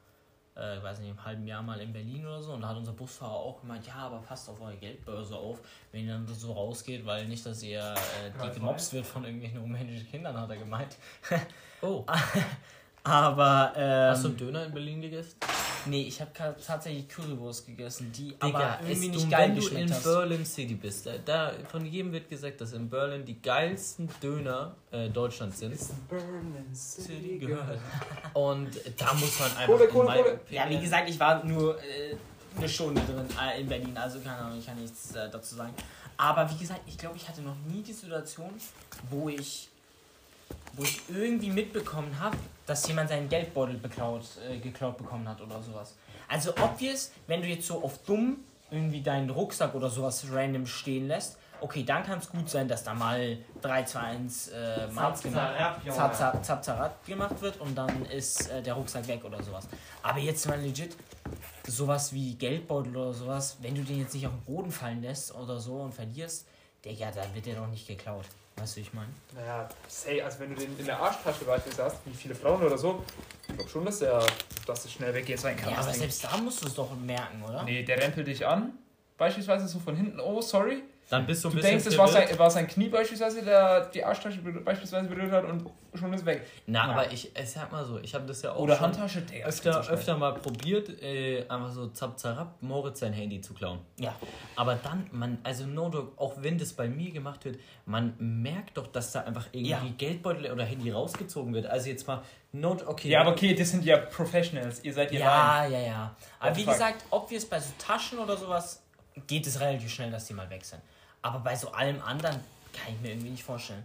äh, ich weiß nicht, im halben Jahr mal in Berlin oder so. Und da hat unser Busfahrer auch gemeint, ja, aber passt auf eure Geldbörse auf, wenn ihr dann so rausgeht, weil nicht, dass ihr äh, die gemobst wird von irgendwelchen rumänischen Kindern, hat er gemeint. oh. Aber. Ähm, Hast du einen Döner in Berlin gegessen? Nee, ich habe tatsächlich Currywurst gegessen, die Digga, aber irgendwie nicht geil Wenn du in hast. Berlin City bist, da, da, von jedem wird gesagt, dass in Berlin die geilsten Döner äh, Deutschlands sind. Berlin City gehört. Und da muss man einfach. Kohle, Kohle, Kohle. Ja, wie gesagt, ich war nur äh, eine Stunde drin äh, in Berlin, also keine Ahnung, ich kann nichts äh, dazu sagen. Aber wie gesagt, ich glaube, ich hatte noch nie die Situation, wo ich wo ich irgendwie mitbekommen habe, dass jemand seinen Geldbeutel beklaut, äh, geklaut bekommen hat oder sowas. Also obvious, wenn du jetzt so auf dumm irgendwie deinen Rucksack oder sowas random stehen lässt, okay, dann kann es gut sein, dass da mal 3, 2, 1 äh, gemacht, zap, zap, zap, gemacht wird und dann ist äh, der Rucksack weg oder sowas. Aber jetzt mal legit, sowas wie Geldbeutel oder sowas, wenn du den jetzt nicht auf den Boden fallen lässt oder so und verlierst, der, ja, dann wird der doch nicht geklaut. Weißt du, ich meine? Naja, say, also wenn du den in der Arschtasche beispielsweise hast, wie viele Frauen oder so, ich glaube schon, dass der dass das schnell weggeht sein kann. Ja, aber selbst da musst du es doch merken, oder? Nee, der rempelt dich an, beispielsweise so von hinten, oh, sorry. Dann bist du ein Du bisschen denkst, es war verwirrt. sein, war sein Knie beispielsweise, der die Arschtasche be- beispielsweise berührt hat und schon ist weg. Na, Ja. aber ich, ich sag mal so, ich habe das ja auch Oder schon Handtasche, das öfter, so öfter mal probiert, äh, einfach so zap zarab Moritz sein Handy zu klauen. Ja. Aber dann, man, also no auch wenn das bei mir gemacht wird, man merkt doch, dass da einfach irgendwie Ja. Geldbeutel oder Handy rausgezogen wird. Also jetzt mal, no, okay. Ja, aber okay, das sind ja Professionals. Ihr seid rein. Ja, ja, ja. Aber wie fuck? gesagt, ob wir es bei so Taschen oder sowas, geht es relativ schnell, dass die mal weg sind. Aber bei so allem anderen kann ich mir irgendwie nicht vorstellen.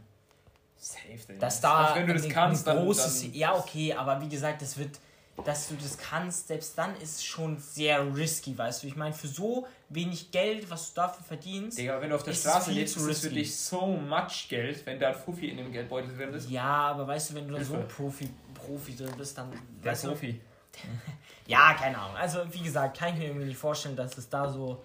Safe, Digga. Dass da wenn du das ein, kannst, ein großes. dann ja, okay, aber wie gesagt, das wird. Dass du das kannst, selbst dann ist es schon sehr risky, weißt du? Ich meine, für so wenig Geld, was du dafür verdienst. Digga, wenn du auf der Straße lebst, ist es für dich so much Geld, wenn da ein Fuffi in dem Geldbeutel drin ist. Ja, aber weißt du, wenn du dann so Hilfe. Profi, Profi drin bist, dann. Der weißt du, Profi. Ja, keine Ahnung. Also, wie gesagt, kann ich mir irgendwie nicht vorstellen, dass es da so,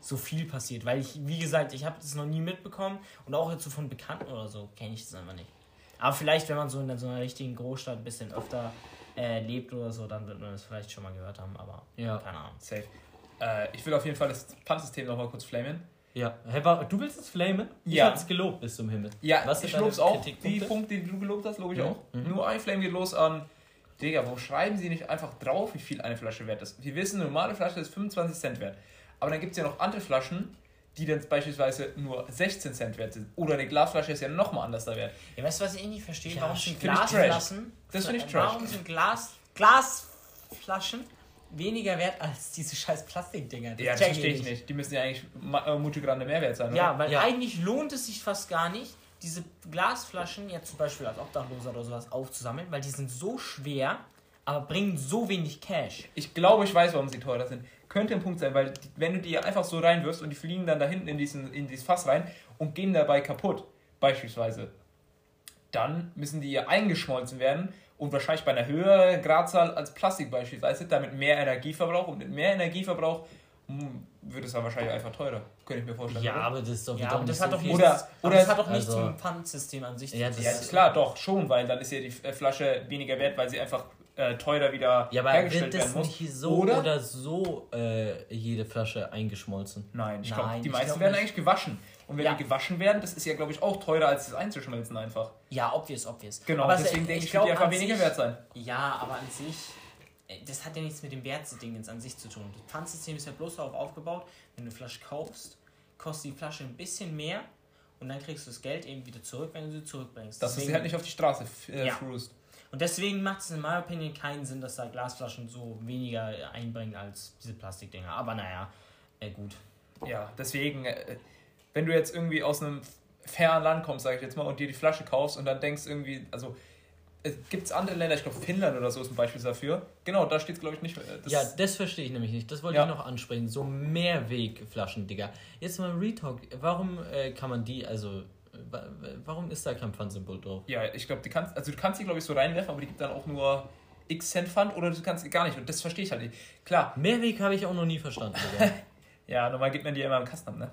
so viel passiert. Weil ich, wie gesagt, ich habe das noch nie mitbekommen und auch jetzt so von Bekannten oder so kenne ich das einfach nicht. Aber vielleicht, wenn man so in so einer richtigen Großstadt ein bisschen öfter äh, lebt oder so, dann wird man das vielleicht schon mal gehört haben, aber Ja. keine Ahnung. Safe. Äh, ich will auf jeden Fall das Pfandsystem nochmal kurz flamen. Ja. Du willst es flamen? Ich Ja. hab's gelobt bis zum Himmel. Ja, Was ich lob's auch. Die? Punkte, die du gelobt hast, lobe ich Mhm. auch. Nur ein Flame geht los an. Digga, warum schreiben sie nicht einfach drauf, wie viel eine Flasche wert ist? Wir wissen, eine normale Flasche ist 25 Cent wert. Aber dann gibt es ja noch andere Flaschen, die dann beispielsweise nur 16 Cent wert sind. Oder eine Glasflasche ist ja nochmal anders da wert. Ja, weißt du, was ich nicht verstehe? Ja, warum sind. Glasflaschen. Das find ich trash. Warum sind Glas, Glasflaschen weniger wert als diese scheiß Plastikdinger? Ja, das verstehe ich nicht. Die müssen ja eigentlich äh, Multigramme mehr wert sein, Ja, oder? weil Ja. eigentlich lohnt es sich fast gar nicht, diese Glasflaschen jetzt zum Beispiel als Obdachloser oder sowas aufzusammeln, weil die sind so schwer, aber bringen so wenig Cash. Ich glaube, ich weiß, warum sie teurer sind. Könnte ein Punkt sein, weil die, wenn du die einfach so reinwirfst und die fliegen dann da hinten in, diesen, in dieses Fass rein und gehen dabei kaputt, beispielsweise, dann müssen die ja eingeschmolzen werden und wahrscheinlich bei einer höheren Gradzahl als Plastik beispielsweise, damit mehr Energieverbrauch und mit mehr Energieverbrauch hm, wird es dann wahrscheinlich einfach teurer. Könnte ich mir vorstellen. Ja, oder? aber das ist doch Ja, wieder aber nicht das so hat doch viel. nichts, Oder- oder- das hat doch nichts also- mit dem Pfandsystem an sich Ja, zu tun. Ja, das- klar, doch, schon, weil dann ist ja die Flasche weniger wert, weil sie einfach äh, teurer wieder Ja, aber hergestellt wird das werden muss. nicht so Oder? oder, so äh, jede Flasche eingeschmolzen? Nein, ich glaube, die ich meisten glaub werden nicht. eigentlich gewaschen. Und wenn Ja. die gewaschen werden, das ist ja, glaube ich, auch teurer, als das einzuschmelzen einfach. Ja, obvious, obvious. Genau, aber es- deswegen denke ich, glaub, wird die einfach weniger sich- wert sein. Ja, aber an sich, äh, das hat ja nichts mit dem Wertdingens an sich zu tun. Das Pfandsystem ist ja bloß darauf aufgebaut, wenn du Flasche kaufst, kostet die Flasche ein bisschen mehr und dann kriegst du das Geld eben wieder zurück, wenn du sie zurückbringst. Dass du sie Deswegen- halt nicht auf die Straße äh, Ja. frust. Und deswegen macht es in meiner Opinion keinen Sinn, dass da Glasflaschen so weniger einbringen als diese Plastikdinger. Aber naja, äh, gut. Ja, deswegen, äh, wenn du jetzt irgendwie aus einem fernen Land kommst, sag ich jetzt mal, und dir die Flasche kaufst und dann denkst irgendwie, also gibt es andere Länder, ich glaube Finnland oder so ist ein Beispiel dafür. Genau, da steht glaube ich nicht. äh, Das ja, das verstehe ich nämlich nicht. Das wollte Ja. ich noch ansprechen. So Mehrwegflaschen, Digga. Jetzt mal Retalk. Warum äh, kann man die, also, warum ist da kein Pfandsymbol drauf? ja, ich glaube, die kannst, also du kannst die glaube ich so reinwerfen, aber die gibt dann auch nur x Cent Pfand oder du kannst die gar nicht. Und das verstehe ich halt nicht. Klar, Mehrweg habe ich auch noch nie verstanden, ja, normal gibt man die immer im Kasten ab, ne?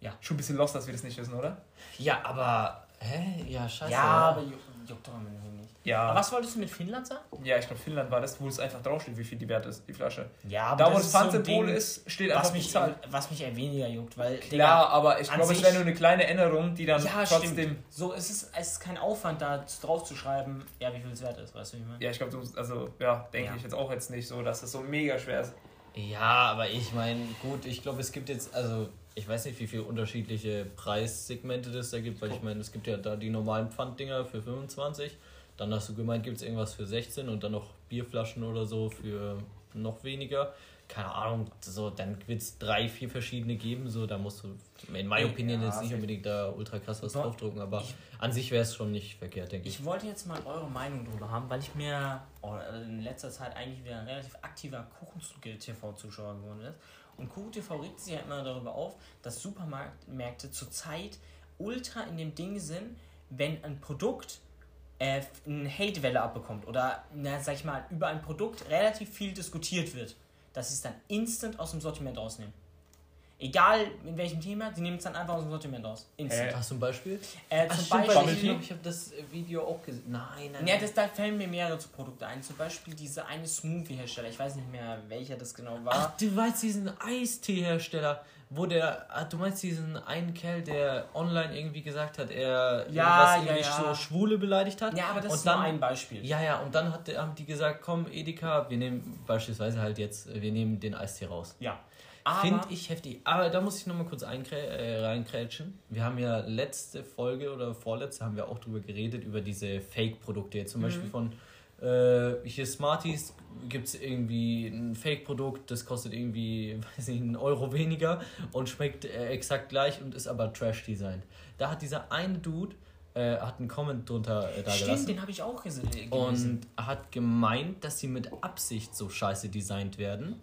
Ja. Schon ein bisschen lost, dass wir das nicht wissen, oder? ja, aber, hä? Ja, scheiße. Ja, aber juckt doch nicht. Ja. Aber was wolltest du mit Finnland sagen? Ja, ich glaube, Finnland war das, wo es einfach draufsteht, wie viel die wert ist, die Flasche. Ja, aber da, wo das so Pfandsymbol Ding, ist, steht was einfach mich, Zahl. was mich eher weniger juckt, weil Klar, aber ich glaube, es wäre nur eine kleine Änderung, die dann ja, trotzdem. stimmt. So, es ist, es ist kein Aufwand, da drauf zu schreiben, ja, wie viel es wert ist, weißt du, wie ich meine? Ja, ich glaube, du, also, ja, denke Ja. ich jetzt auch jetzt nicht so, dass das so mega schwer ist. Ja, aber ich meine, gut, ich glaube, es gibt jetzt, also, ich weiß nicht, wie viele unterschiedliche Preissegmente das da gibt, weil ich meine, es gibt ja da die normalen Pfanddinger für 25, dann hast du gemeint, gibt es irgendwas für 16 und dann noch Bierflaschen oder so für noch weniger. Keine Ahnung, so, dann wird es drei, vier verschiedene geben, so, da musst du, in meiner Ja, Opinion, jetzt nicht unbedingt da ultra krass was draufdrucken, aber ich- an sich wäre es schon nicht verkehrt, denke ich. Ich wollte jetzt mal eure Meinung drüber haben, weil ich mir oh, in letzter Zeit eigentlich wieder ein relativ aktiver Kuchen-TV-Zuschauer geworden ist. Und Kuchen-TV regt sich ja immer darüber auf, dass Supermärkte zurzeit ultra in dem Ding sind, wenn ein Produkt äh, eine Hatewelle abbekommt oder, na, sag ich mal, über ein Produkt relativ viel diskutiert wird, dass sie es dann instant aus dem Sortiment rausnehmen. Egal in welchem Thema, die nehmen es dann einfach aus dem Sortiment aus. Instant. Äh, Hast du ein Beispiel? Äh, zum Ach, Beispiel, ich, ich habe das Video auch gesehen. Nein, nein. Ja, das, da fällen mir mehrere Produkte ein. Zum Beispiel diese eine Smoothie-Hersteller. Ich weiß nicht mehr, welcher das genau war. Ach, du weißt diesen Eistee-Hersteller, wo der. Ah, du meinst diesen einen Kerl, der online irgendwie gesagt hat, er ja, irgendwie ja, ja. so Schwule beleidigt hat. Ja, aber das und ist dann, nur ein Beispiel. Ja, ja, und dann hat, haben die gesagt, komm, Edeka, wir nehmen beispielsweise halt jetzt, wir nehmen den Eistee raus. Ja. Finde ich heftig. Aber da muss ich nochmal kurz äh, reinkrätschen. Wir haben ja letzte Folge oder vorletzte haben wir auch drüber geredet, über diese Fake-Produkte. Zum mhm. Beispiel von äh, hier Smarties gibt es irgendwie ein Fake-Produkt, das kostet irgendwie, weiß nicht, einen Euro weniger und schmeckt äh, exakt gleich und ist aber Trash-Designed. Da hat dieser eine Dude äh, hat einen Comment drunter äh, da Stimmt, gelassen. den habe ich auch gesehen. Und hat gemeint, dass sie mit Absicht so scheiße designt werden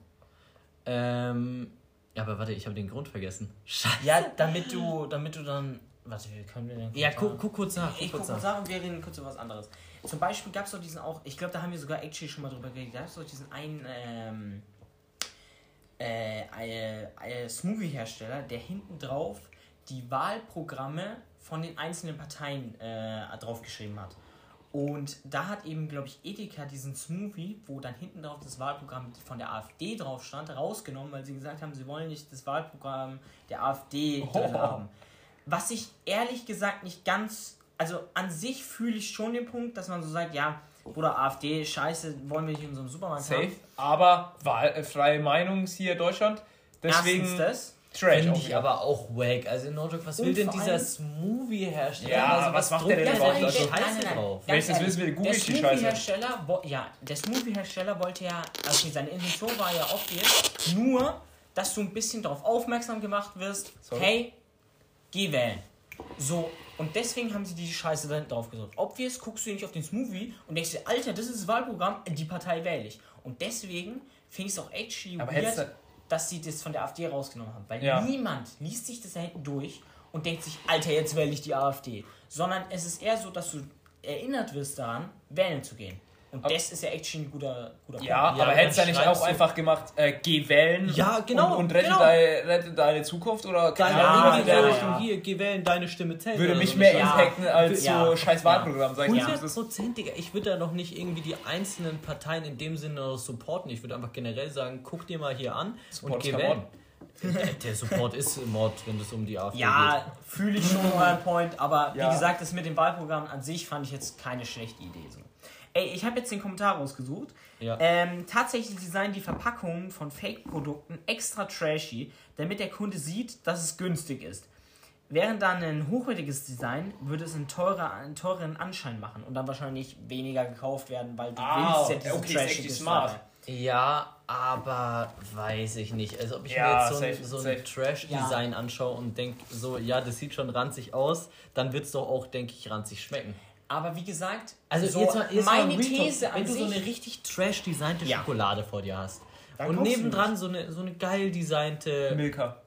ähm, ja, aber warte, ich habe den Grund vergessen. Scheiße. Ja, damit du, damit du dann. Warte, können wir denn. Ja, guck, guck, kurz nach. Guck ich kurz guck kurz nach und wir reden kurz über was anderes. Zum Beispiel gab es doch diesen auch, ich glaube, da haben wir sogar actually schon mal drüber geredet, gab es doch diesen einen ähm, äh, äh, äh, Smoothie-Hersteller, der hinten drauf die Wahlprogramme von den einzelnen Parteien äh, draufgeschrieben hat. Und da hat eben, glaube ich, Edeka diesen Smoothie, wo dann hinten drauf das Wahlprogramm von der AfD drauf stand, rausgenommen, weil sie gesagt haben, sie wollen nicht das Wahlprogramm der AfD oh. drin haben. Was ich ehrlich gesagt nicht ganz, also an sich fühle ich schon den Punkt, dass man so sagt, ja, oder AfD, scheiße, wollen wir nicht in unserem Supermarkt Safe, haben. aber wahlfreie äh, Meinung hier in Deutschland. Deswegen Erstens das. Trash. Finde ich aber auch wack. Also in Nordrück, was und will denn dieser Smoothie-Hersteller? Ja, also was, macht der denn überhaupt? Also Scheiße drauf. Wenn ich das wissen will, google ich die Scheiße. Hersteller, ja, der Smoothie-Hersteller wollte ja, also seine Intention war ja obvious, nur, dass du ein bisschen darauf aufmerksam gemacht wirst, Sorry. hey, geh wählen. So, und deswegen haben sie die Scheiße da drauf gedrückt. Obvious guckst du nicht auf den Smoothie und denkst dir, Alter, das ist das Wahlprogramm, die Partei wähle ich. Und deswegen finde ich es auch actually aber weird dass sie das von der AfD rausgenommen haben. Weil ja. niemand liest sich das da hinten durch und denkt sich, Alter, jetzt wähle ich die AfD. Sondern es ist eher so, dass du erinnert wirst daran, wählen zu gehen. Und aber das ist ja echt schon ein guter, guter Punkt. Ja, aber hättest du ja nicht auch einfach gemacht, äh, geh wählen ja, genau, und, und rette, genau. deine, rette deine Zukunft? Oder deine ja, ja, ja, Richtung hier, geh wählen, deine Stimme zählt. Würde mich mehr impacten als so scheiß Wahlprogramm, sag ich Hundertprozentiger. Ich würde da noch nicht irgendwie die einzelnen Parteien in dem Sinne supporten. Ich würde einfach generell sagen, guck dir mal hier an Support und geh wählen. Der Support ist Mord, wenn es um die AfD ja, geht. Ja, fühle ich schon euren Point, aber wie gesagt, das mit dem Wahlprogramm an sich fand ich jetzt keine schlechte Idee. So. Ey, ich habe jetzt den Kommentar rausgesucht. Ja. Ähm, tatsächlich designen die Verpackungen von Fake-Produkten extra trashy, damit der Kunde sieht, dass es günstig ist. Während dann ein hochwertiges Design würde es einen, teurer, einen teureren Anschein machen und dann wahrscheinlich weniger gekauft werden, weil du ah, willst ja diese okay, trashige smart. Ja, aber weiß ich nicht. Also ob ich ja, mir jetzt so safe, ein, so ein Trash-Design ja. anschaue und denke, so, ja, das sieht schon ranzig aus, dann wird es doch auch, denke ich, ranzig schmecken. Aber wie gesagt, also so jetzt mal, jetzt meine mal These Wenn du so eine richtig trash-designte ja. Schokolade vor dir hast dann und nebendran so eine, so eine geil designte... Milka.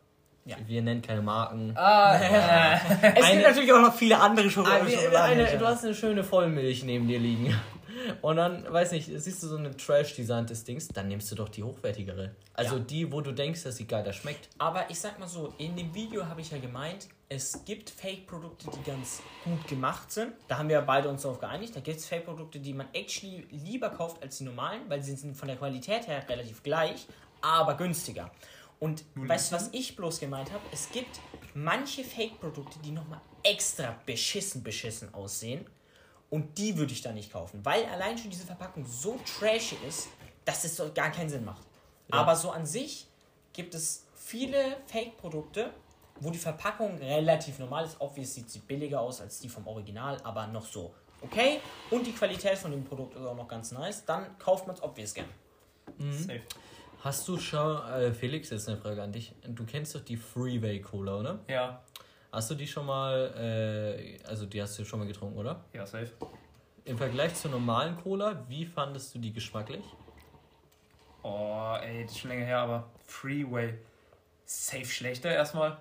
Ja. Wir nennen keine Marken. Ah, äh, es gibt natürlich auch noch viele andere Schokoladen. Eine, du hast eine schöne Vollmilch neben dir liegen. Und dann, weiß nicht, siehst du so eine trash-designtes Dings, dann nimmst du doch die hochwertigere. Also ja. die, wo du denkst, dass sie geiler schmeckt. Aber ich sag mal so, in dem Video habe ich ja gemeint, es gibt Fake-Produkte, die ganz gut gemacht sind. Da haben wir beide uns darauf geeinigt. Da gibt es Fake-Produkte, die man actually lieber kauft als die normalen, weil sie sind von der Qualität her relativ gleich, aber günstiger. Und Nur weißt du, was ich bloß gemeint habe? Es gibt manche Fake-Produkte, die nochmal extra beschissen, beschissen aussehen. Und die würde ich da nicht kaufen, weil allein schon diese Verpackung so trashy ist, dass es gar keinen Sinn macht. Ja. Aber so an sich gibt es viele Fake-Produkte, wo die Verpackung relativ normal ist. Obvious sieht sie billiger aus als die vom Original, aber noch so okay. Und die Qualität von dem Produkt ist auch noch ganz nice. Dann kauft man es obvious gern. Mhm. Hast du schon, äh, Felix, jetzt eine Frage an dich. Du kennst doch die Freeway Cola, oder? Ja. Hast du die schon mal, äh, also die hast du schon mal getrunken, oder? Ja, safe. Im Vergleich zur normalen Cola, wie fandest du die geschmacklich? Oh, ey, das ist schon länger her, aber Freeway. Safe schlechter erstmal.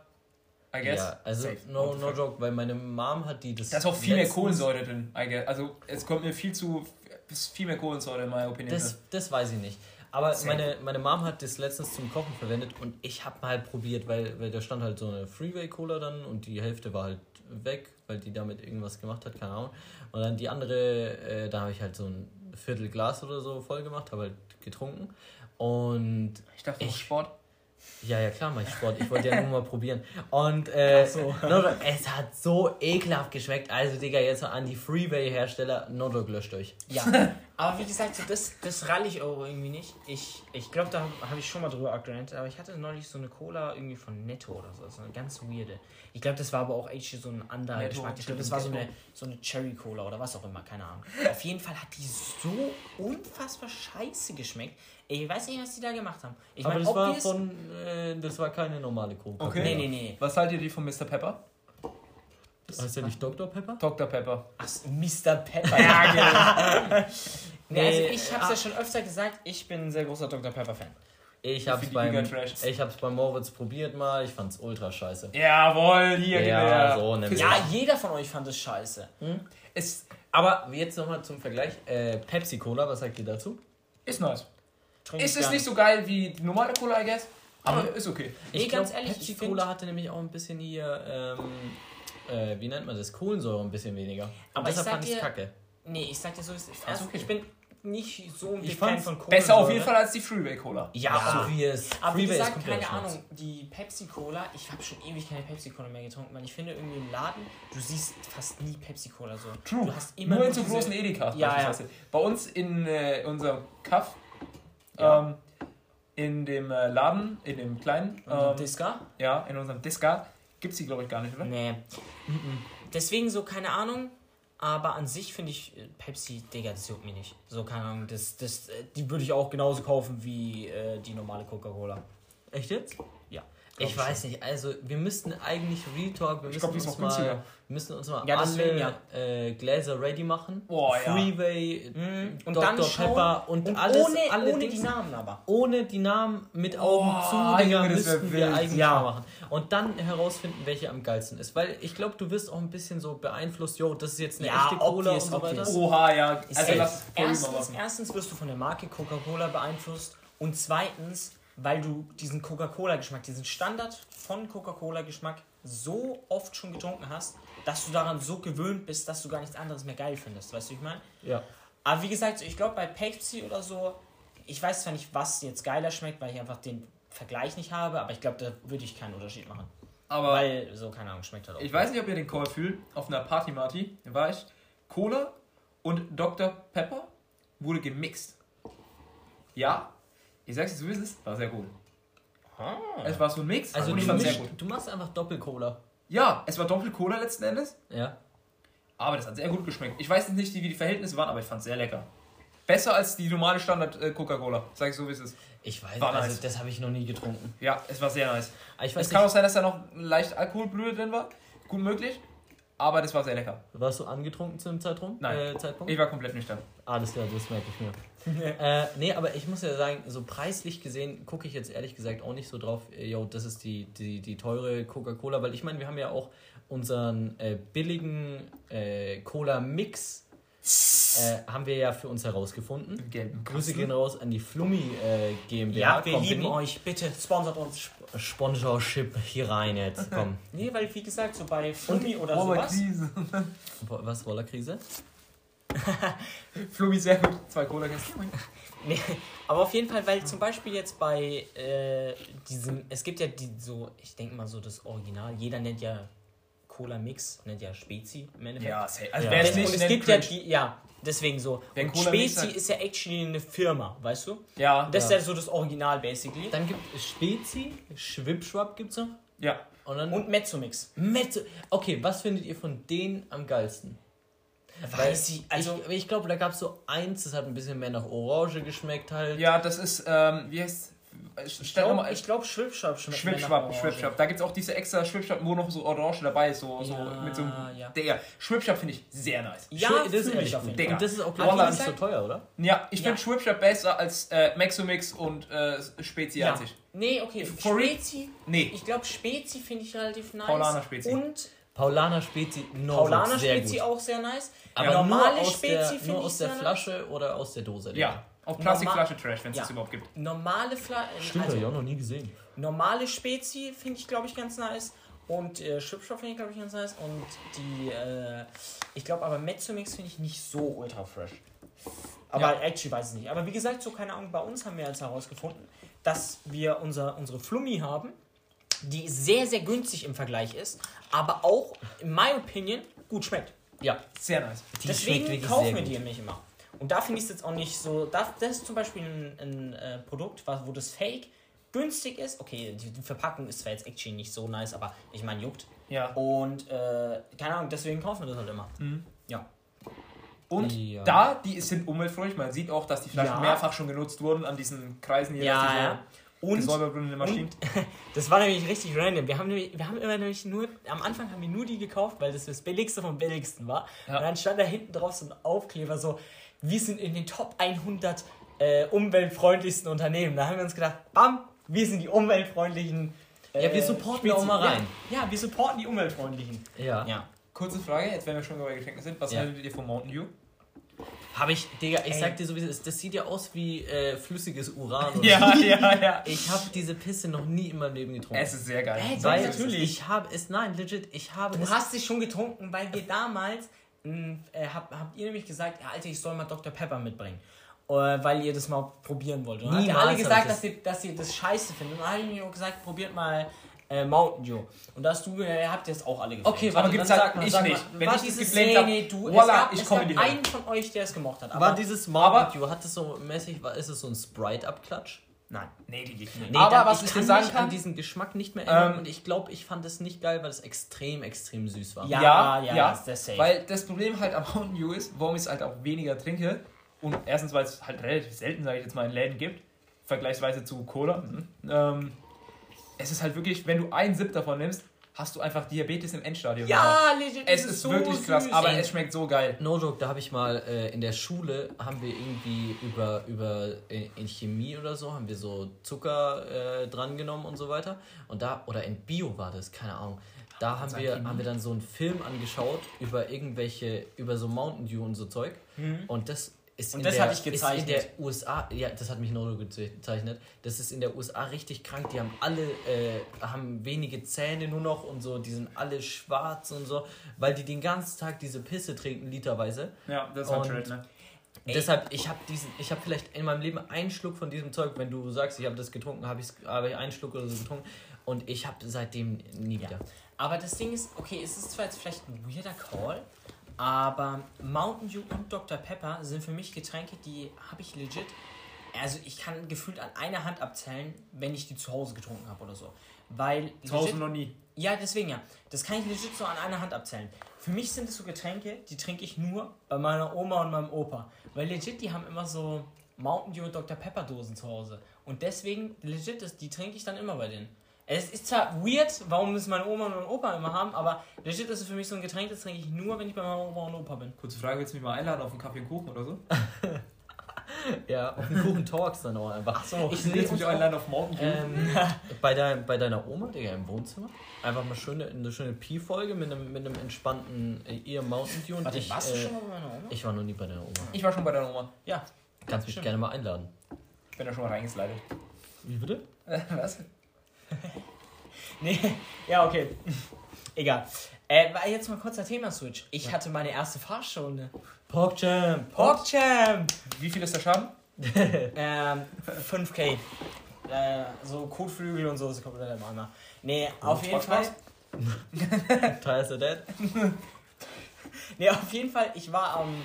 I guess. Ja, also Safe. no, no joke, weil meine Mom hat die das. Da ist auch viel mehr Kohlensäure drin, I guess. Also es kommt mir viel zu. ist viel mehr Kohlensäure in meiner Opinion. Das, das weiß ich nicht. Aber meine, meine Mom hat das letztens zum Kochen verwendet und ich habe mal probiert, weil, weil da stand halt so eine Freeway-Cola dann und die Hälfte war halt weg, weil die damit irgendwas gemacht hat, keine Ahnung. Und dann die andere, äh, da habe ich halt so ein Viertel Glas oder so voll gemacht, habe halt getrunken. Und. Ich dachte, ich, Sport. Ja, ja, klar, mach ich Sport. Ich wollte ja nur mal probieren. Und äh, so. Nodok, es hat so ekelhaft geschmeckt. Also, Digga, jetzt an die Freeway-Hersteller, Nodok löscht euch. Ja, aber wie gesagt, so das, das ralle ich auch irgendwie nicht. Ich, ich glaube, da habe ich schon mal drüber abgelenkt, aber ich hatte neulich so eine Cola irgendwie von Netto oder so. So eine ganz weirde. Ich glaube, das war aber auch echt so ein anderer Geschmack. Ich glaube, das war so eine, so eine Cherry Cola oder was auch immer, keine Ahnung. Auf jeden Fall hat die so unfassbar scheiße geschmeckt. Ich weiß nicht, was die da gemacht haben. Ich aber mein, das war von, äh, das war keine normale Cola. Okay. Nee, nee, nee. Was haltet ihr von Mr. Pepper? Das heißt ja nicht Dr. Pepper? Dr. Pepper. Ach, Mr. Pepper. ja, genau. nee, also ich hab's ja schon öfter gesagt, ich bin ein sehr großer Dr. Pepper-Fan. Ich hab's, beim, ich hab's bei Moritz probiert mal, ich fand's ultra scheiße. Jawohl, hier ja, so, Ja, jeder von euch fand es scheiße. Hm? Es, aber jetzt nochmal zum Vergleich. Äh, Pepsi Cola, was sagt ihr dazu? Ist nice. Trink ist es nicht so geil wie die normale Cola, I guess. Aber mhm. ist okay. Ich, ich ganz glaub, ehrlich, Pepsi Cola hatte nämlich auch ein bisschen hier, ähm, äh, wie nennt man das? Kohlensäure ein bisschen weniger. Aber deshalb fand ich kacke. Nee, ich sag dir so, erst, okay. ich bin nicht so ein ich Fan von Cola. Besser auf jeden Fall als die Freeway Cola. Ja, ja. obvious. Aber wie gesagt, keine Ahnung, die Pepsi Cola, ich habe schon ewig keine Pepsi Cola mehr getrunken, weil ich finde irgendwie im Laden, du siehst fast nie Pepsi Cola so. True. Du hast immer nur in so großen Edeka. Ja, ja. Bei uns in äh, unserem Kaff, ja. ähm, in dem äh, Laden, in dem kleinen. Ähm, Disca? Ja, in unserem Disca gibt es die, glaube ich, gar nicht, oder? Nee. Deswegen so, keine Ahnung, aber an sich finde ich äh, Pepsi, Digga, das juckt mir nicht. So, keine Ahnung, das, das, äh, die würde ich auch genauso kaufen wie äh, die normale Coca-Cola. Echt jetzt? Ich weiß schon. nicht, also wir müssten eigentlich Retalk, wir müssen, glaub, uns mal, wir müssen uns mal ja, alle ja. äh, Gläser ready machen. Oh, Freeway, mhm. und Dr. Dann Pepper und, und alles. Ohne, alle ohne die Namen aber. Ohne die Namen mit Augen oh, zu, Digga, müssten wir eigentlich ja. machen. Und dann herausfinden, welche am geilsten ist. Weil ich glaube, du wirst auch ein bisschen so beeinflusst, yo, das ist jetzt eine ja, echte Cola und so weiter. Oha, ja. Also, erstens, erstens wirst du von der Marke Coca-Cola beeinflusst und zweitens weil du diesen Coca-Cola-Geschmack, diesen Standard von Coca-Cola-Geschmack so oft schon getrunken hast, dass du daran so gewöhnt bist, dass du gar nichts anderes mehr geil findest. Weißt du, wie ich meine? Ja. Aber wie gesagt, ich glaube bei Pepsi oder so, ich weiß zwar nicht, was jetzt geiler schmeckt, weil ich einfach den Vergleich nicht habe, aber ich glaube, da würde ich keinen Unterschied machen. Aber weil so, keine Ahnung, schmeckt halt auch. Ich weiß nicht, ob ihr den Call fühlt. Auf einer Party-Marty war ich. Cola und Dr. Pepper wurde gemixt. Ja, ich sag's dir, so ist es, war sehr gut. Ah. Es war so ein Mix also und ich fand sehr gut. Du machst einfach Doppel-Cola. Ja, es war Doppel-Cola letzten Endes. Ja. Aber das hat sehr gut geschmeckt. Ich weiß nicht, wie die Verhältnisse waren, aber ich fand es sehr lecker. Besser als die normale Standard äh, Coca-Cola. Sag ich so, wie es ist. Ich weiß, war also nice. das habe ich noch nie getrunken. Ja, es war sehr nice. Ich weiß es kann auch sein, dass da noch leicht Alkoholblühe drin war. Gut möglich. Aber das war sehr lecker. Warst du angetrunken zu dem Zeitraum? Nein. Äh, Zeitpunkt? Ich war komplett nüchtern. Alles klar, das merke ich mir. äh, nee, aber ich muss ja sagen, so preislich gesehen gucke ich jetzt ehrlich gesagt auch nicht so drauf, äh, yo, das ist die, die, die teure Coca-Cola, weil ich meine, wir haben ja auch unseren äh, billigen äh, Cola-Mix äh, haben wir ja für uns herausgefunden. Grüße gehen raus an die Flummi äh, GmbH. Ja, wir Company. lieben euch. Bitte sponsert uns. Sp Sponsorship hier rein jetzt. Komm. nee, weil wie gesagt, so bei Flummi oder sowas. Krise. Was, Rollerkrise? Flummi sehr gut. Zwei cola -Gäste. nee, aber auf jeden Fall, weil zum Beispiel jetzt bei äh, diesem, es gibt ja die so, ich denke mal so das Original, jeder nennt ja Cola Mix, nennt ja Spezi im Endeffekt. Ja, also ja. wer es nicht es gibt ja die, ja, deswegen so. Wenn und Spezi ist ja actually eine Firma, weißt du? Ja. Und das ja. ist ja so das Original basically. Dann gibt es Spezi, Schwipschwap gibt's noch. Ja. Und, dann und Mezzomix. Mezzo. Okay, was findet ihr von denen am geilsten? Weiß ich, also ich, ich glaube, da gab es so eins, das hat ein bisschen mehr nach Orange geschmeckt halt. Ja, das ist, ähm, wie heißt ich glaube, glaub, Schwipschwapp schmeckt Schwipschwapp, Schwipschwapp. Da gibt es auch diese extra Schwipschwapp, wo noch so Orange dabei ist. So, ja, so mit so einem. Ja. Digga, Schwipschwapp finde ich sehr nice. Ja, das ist ehrlich gut. Und das ist auch glaube ich nicht so teuer, oder? Ja, ich ja. finde Schwipschwapp besser als äh, Maxomix und äh, Spezi ja. einzig. Nee, okay. For Spezi? Nee. Ich glaube, Spezi finde ich relativ nice. Paulaner Spezi. Und Paulaner Spezi, no Paulaner Spezi gut. auch sehr nice. Aber normale nur aus Spezi der, nur aus der Flasche oder aus der Dose? Ja. Auf Plastikflasche Trash, wenn es ja. das überhaupt gibt. Normale Flasche. Stimmt, also, habe ich auch noch nie gesehen. Normale Spezi finde ich, glaube ich, ganz nice. Und äh, Chipshop finde ich, glaube ich, ganz nice. Und die, äh, ich glaube aber Mezzomix finde ich nicht so ultra fresh. Aber ja. actually weiß ich nicht. Aber wie gesagt, so keine Ahnung, bei uns haben wir jetzt herausgefunden, dass wir unser, unsere Flummi haben, die sehr, sehr günstig im Vergleich ist, aber auch, in my opinion, gut schmeckt. Ja, sehr nice. Die Deswegen kaufen wir die nämlich immer. Und da finde ich es jetzt auch nicht so. Das, das ist zum Beispiel ein, ein äh, Produkt, wo das Fake günstig ist. Okay, die Verpackung ist zwar jetzt actually nicht so nice, aber ich meine, juckt. Ja. Und äh, keine Ahnung, deswegen kaufen wir das halt immer. Mhm. Ja. Und ja. da, die sind umweltfreundlich. Man sieht auch, dass die Flaschen ja. mehrfach schon genutzt wurden an diesen Kreisen hier. Ja, ja. Und, und das war nämlich richtig random. Wir haben, nämlich, wir haben immer nämlich nur, am Anfang haben wir nur die gekauft, weil das das billigste vom billigsten war. Ja. Und dann stand da hinten drauf so ein Aufkleber so, wir sind in den Top 100 äh, umweltfreundlichsten Unternehmen. Da haben wir uns gedacht, bam, wir sind die umweltfreundlichen. Äh, ja, wir supporten auch mal rein. Ja, ja, wir supporten die umweltfreundlichen. Ja. ja. Kurze Frage, jetzt wenn wir schon bei Getränken sind, was ja. haltet ihr von Mountain Dew? Habe ich, Digga, ich Ey. sag dir sowieso, das sieht ja aus wie äh, flüssiges Uran. Oder ja, so. ja, ja. Ich habe diese Pisse noch nie in meinem Leben getrunken. Es ist sehr geil. Ey, weil natürlich. Ich habe es, nein, legit, ich habe Du es. hast es schon getrunken, weil wir damals, mh, hm, äh, hab, habt ihr nämlich gesagt, ja, Alter, ich soll mal Dr. Pepper mitbringen. Äh, weil ihr das mal probieren wollt. Und dann habt ihr alle gesagt, dass ihr, dass ihr das scheiße findet. Und dann habe ich mir auch gesagt, probiert mal äh, Mountain Dew. Und da hast du, äh, habt ihr es auch alle gefällt. Okay, warte, aber gibt's halt sag mal, ich sag nicht. Mal, Wenn war ich dieses Szene, hab, du, voila, es gab, ich es gab einen von euch, der es gemocht hat. Aber war dieses Mountain Dew, hat das so mäßig, war, ist es so ein Sprite-Abklatsch? Nein. Nee, die geht nicht. Nee, aber was ich, ich kann sagen kann, an diesen Geschmack nicht mehr ändern ähm, und ich glaube, ich fand es nicht geil, weil es extrem, extrem süß war. Ja, ja, ja, ja das ist safe. Weil das Problem halt am Mountain Dew ist, warum ich es halt auch weniger trinke und erstens, weil es halt relativ selten, sage ich jetzt mal, in Läden gibt, vergleichsweise zu Cola. Mhm. Ähm, es ist halt wirklich, wenn du einen Sip davon nimmst, hast du einfach Diabetes im Endstadium. Ja, legit. Es ist so wirklich krass, aber Ey, es schmeckt so geil. No joke, da habe ich mal äh, in der Schule haben wir irgendwie über über in, in Chemie oder so haben wir so Zucker äh, dran genommen und so weiter und da oder in Bio war das, keine Ahnung. Da haben wir, haben wir dann so einen Film angeschaut über irgendwelche, über so Mountain Dew und so Zeug. Mhm. Und das ist und das habe ich gezeichnet. Ist in der USA, ja, das hat mich Nodo gezeichnet. Das ist in der USA richtig krank. Die haben alle, äh, haben wenige Zähne nur noch und so. Die sind alle schwarz und so, weil die den ganzen Tag diese Pisse trinken, literweise. Ja, das war trade, ne? Ey. Deshalb, ich habe diesen, ich habe vielleicht in meinem Leben einen Schluck von diesem Zeug. Wenn du sagst, ich habe das getrunken, habe ich, hab ich einen Schluck oder so getrunken und ich habe seitdem nie wieder. Ja. Aber das Ding ist, okay, es ist zwar jetzt vielleicht ein weirder Call, aber Mountain Dew und Dr. Pepper sind für mich Getränke, die habe ich legit. Also ich kann gefühlt an einer Hand abzählen, wenn ich die zu Hause getrunken habe oder so. Weil. Zu Hause noch nie. Ja, deswegen ja. Das kann ich legit so an einer Hand abzählen. Für mich sind es so Getränke, die trinke ich nur bei meiner Oma und meinem Opa. Weil legit, die haben immer so Mountain Dew und Dr. Pepper Dosen zu Hause. Und deswegen, legit, die trinke ich dann immer bei denen. Es ist zwar weird, warum es meine Oma und mein Opa immer haben, aber legit ist es für mich so ein Getränk, das trinke ich nur, wenn ich bei meiner Oma und Opa bin. Kurze Frage, willst du mich mal einladen auf einen Kaffee und Kuchen oder so? ja, auf den Kuchen Talks dann auch einfach. Ach so, ich will mich einladen auf morgen. Ähm, bei, dein, bei deiner Oma, Digga, im Wohnzimmer. Einfach mal schöne, eine schöne Pi-Folge mit einem, mit einem entspannten äh, ihr Mountain Dew. Und Warte, ich, warst äh, du schon mal bei meiner Oma? Ich war noch nie bei deiner Oma. Ich war schon bei deiner Oma. Ja. Kannst mich gerne mal einladen. Ich bin da schon mal reingeslidet. Wie bitte? Was? Nee, ja, okay. Egal. Äh, jetzt mal kurzer Thema-Switch. Ich hatte meine erste Fahrstunde. PogChamp. PogChamp. Wie viel ist der Schaden? ähm, 5k. Äh, so Kotflügel und so ist komplett im Eimer. Nee, und auf jeden Fall. Tires are dead. nee, auf jeden Fall, ich war am. Ähm,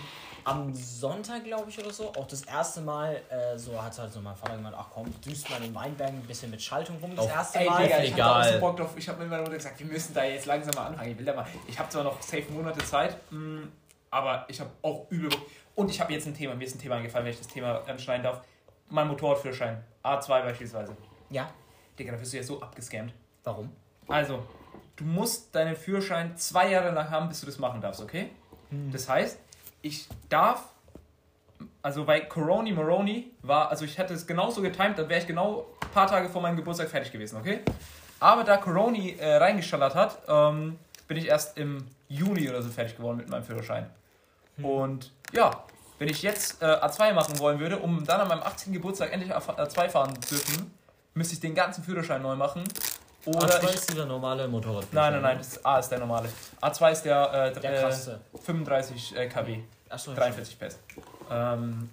am Sonntag, glaube ich, oder so, auch das erste Mal, äh, so hat halt so mein Vater gemeint, ach komm, düst mal in Weinbergen ein bisschen mit Schaltung rum. Das Auf, erste ey, Mal. Digga, ich egal. So Bock drauf. Ich habe mit meiner Mutter gesagt, wir müssen da jetzt langsam mal anfangen. Ich will da mal. Ich habe zwar noch safe Monate Zeit, mh, mm, aber ich habe auch übel. Und ich habe jetzt ein Thema, mir ist ein Thema eingefallen, wenn ich das Thema anschneiden darf. Mein Motorradführerschein. A2 beispielsweise. Ja. Digga, da wirst du ja so abgescammt. Warum? Also, du musst deinen Führerschein zwei Jahre lang haben, bis du das machen darfst, okay? Hm. Das heißt, ich darf, also bei Coroni Moroni war, also ich hätte es genauso getimt, dann wäre ich genau ein paar Tage vor meinem Geburtstag fertig gewesen, okay? Aber da Coroni äh, reingeschallert hat, ähm, bin ich erst im Juni oder so fertig geworden mit meinem Führerschein. Hm. Und ja, wenn ich jetzt äh, A2 machen wollen würde, um dann an meinem 18. Geburtstag endlich A2 fahren zu dürfen, müsste ich den ganzen Führerschein neu machen. Oder A2 ich, ist dieser normale Motorrad. Nein, nein, nein, das A ist der normale. A2 ist der, äh, der äh, 35 äh, kW. Achso, 43 PS. Ähm,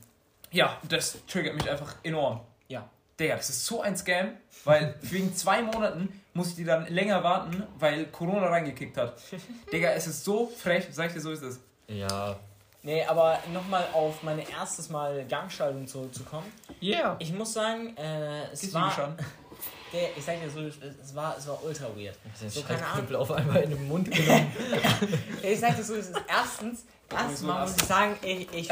ja, das triggert mich einfach enorm. Ja. Digga, das ist so ein Scam, weil wegen zwei Monaten muss ich die dann länger warten, weil Corona reingekickt hat. Digga, es ist so frech, sag ich dir, so ist es. Ja. Nee, aber nochmal auf mein erstes Mal Gangschaltung zurückzukommen. Ja. Yeah. Ich muss sagen, äh, es Gehst war... Der, ich sag dir so, es war, es war ultra weird. So, keine Ahnung. auf einmal in den Mund genommen. ich sag dir so, es ist erstens, erstens mal muss ich sagen, ich, ich,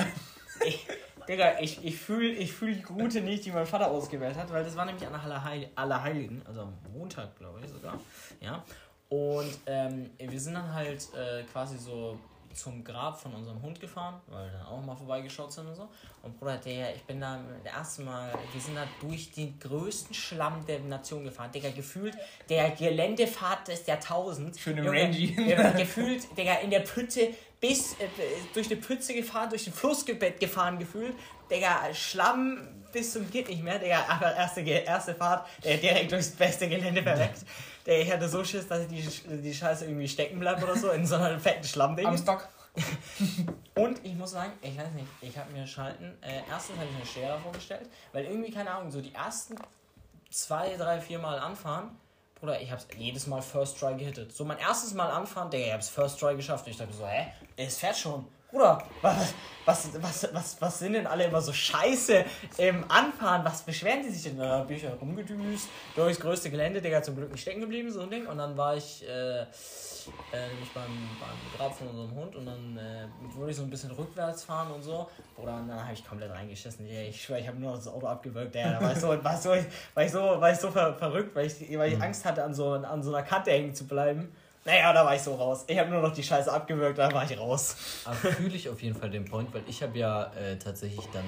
ich Digga, ich, ich fühle ich fühl die Route nicht, die mein Vater ausgewählt hat, weil das war nämlich an Allerheil Allerheiligen, also am Montag, glaube ich sogar. Ja. Und ähm, wir sind dann halt äh, quasi so zum Grab von unserem Hund gefahren, weil wir dann auch mal vorbeigeschaut sind und so. Und Bruder, der, ich bin da das erste Mal, wir sind da durch den größten Schlamm der Nation gefahren. Digga, gefühlt der Geländefahrt des Jahrtausends. Schön im Rangy. gefühlt, Digga, in der Pütze bis äh, durch die Pütze gefahren, durch den Flussgebett gefahren gefühlt. Digga, Schlamm bis zum geht nicht mehr. Digga, aber erste, erste Fahrt, der direkt durchs beste Gelände verreckt. Der, ich hatte so Schiss, dass ich die, die Scheiße irgendwie stecken bleibt oder so in so einem fetten Schlammding. Am Stock. und ich muss sagen, ich weiß nicht, ich habe mir Schalten, äh, erstens habe ich mir schwerer vorgestellt, weil irgendwie, keine Ahnung, so die ersten zwei, drei, vier Mal anfahren, Bruder, ich hab's jedes Mal First Try gehittet. So mein erstes Mal anfahren, Digga, ich hab's First Try geschafft. Und ich dachte so, hä, es fährt schon. Bruder, was, was, was, was, was sind denn alle immer so scheiße im Anfahren? Was beschweren die sich denn? Da bin ich rumgedüst, durchs größte Gelände, Digga, zum Glück nicht stecken geblieben, so ein Ding. Und dann war ich, äh, äh, nämlich beim, beim Grab von unserem Hund und dann äh, wollte ich so ein bisschen rückwärts fahren und so. Oder dann habe ich komplett reingeschissen. Ja, ich schwöre, ich habe nur das Auto abgewürgt. Ja, da war ich so, war so, war ich so, war ich so ver verrückt, weil ich, weil ich mhm. Angst hatte, an so, an so einer Kante hängen zu bleiben. Naja, da war ich so raus. Ich habe nur noch die Scheiße abgewürgt, da war ich raus. Aber fühle ich auf jeden Fall den Point, weil ich habe ja äh, tatsächlich dann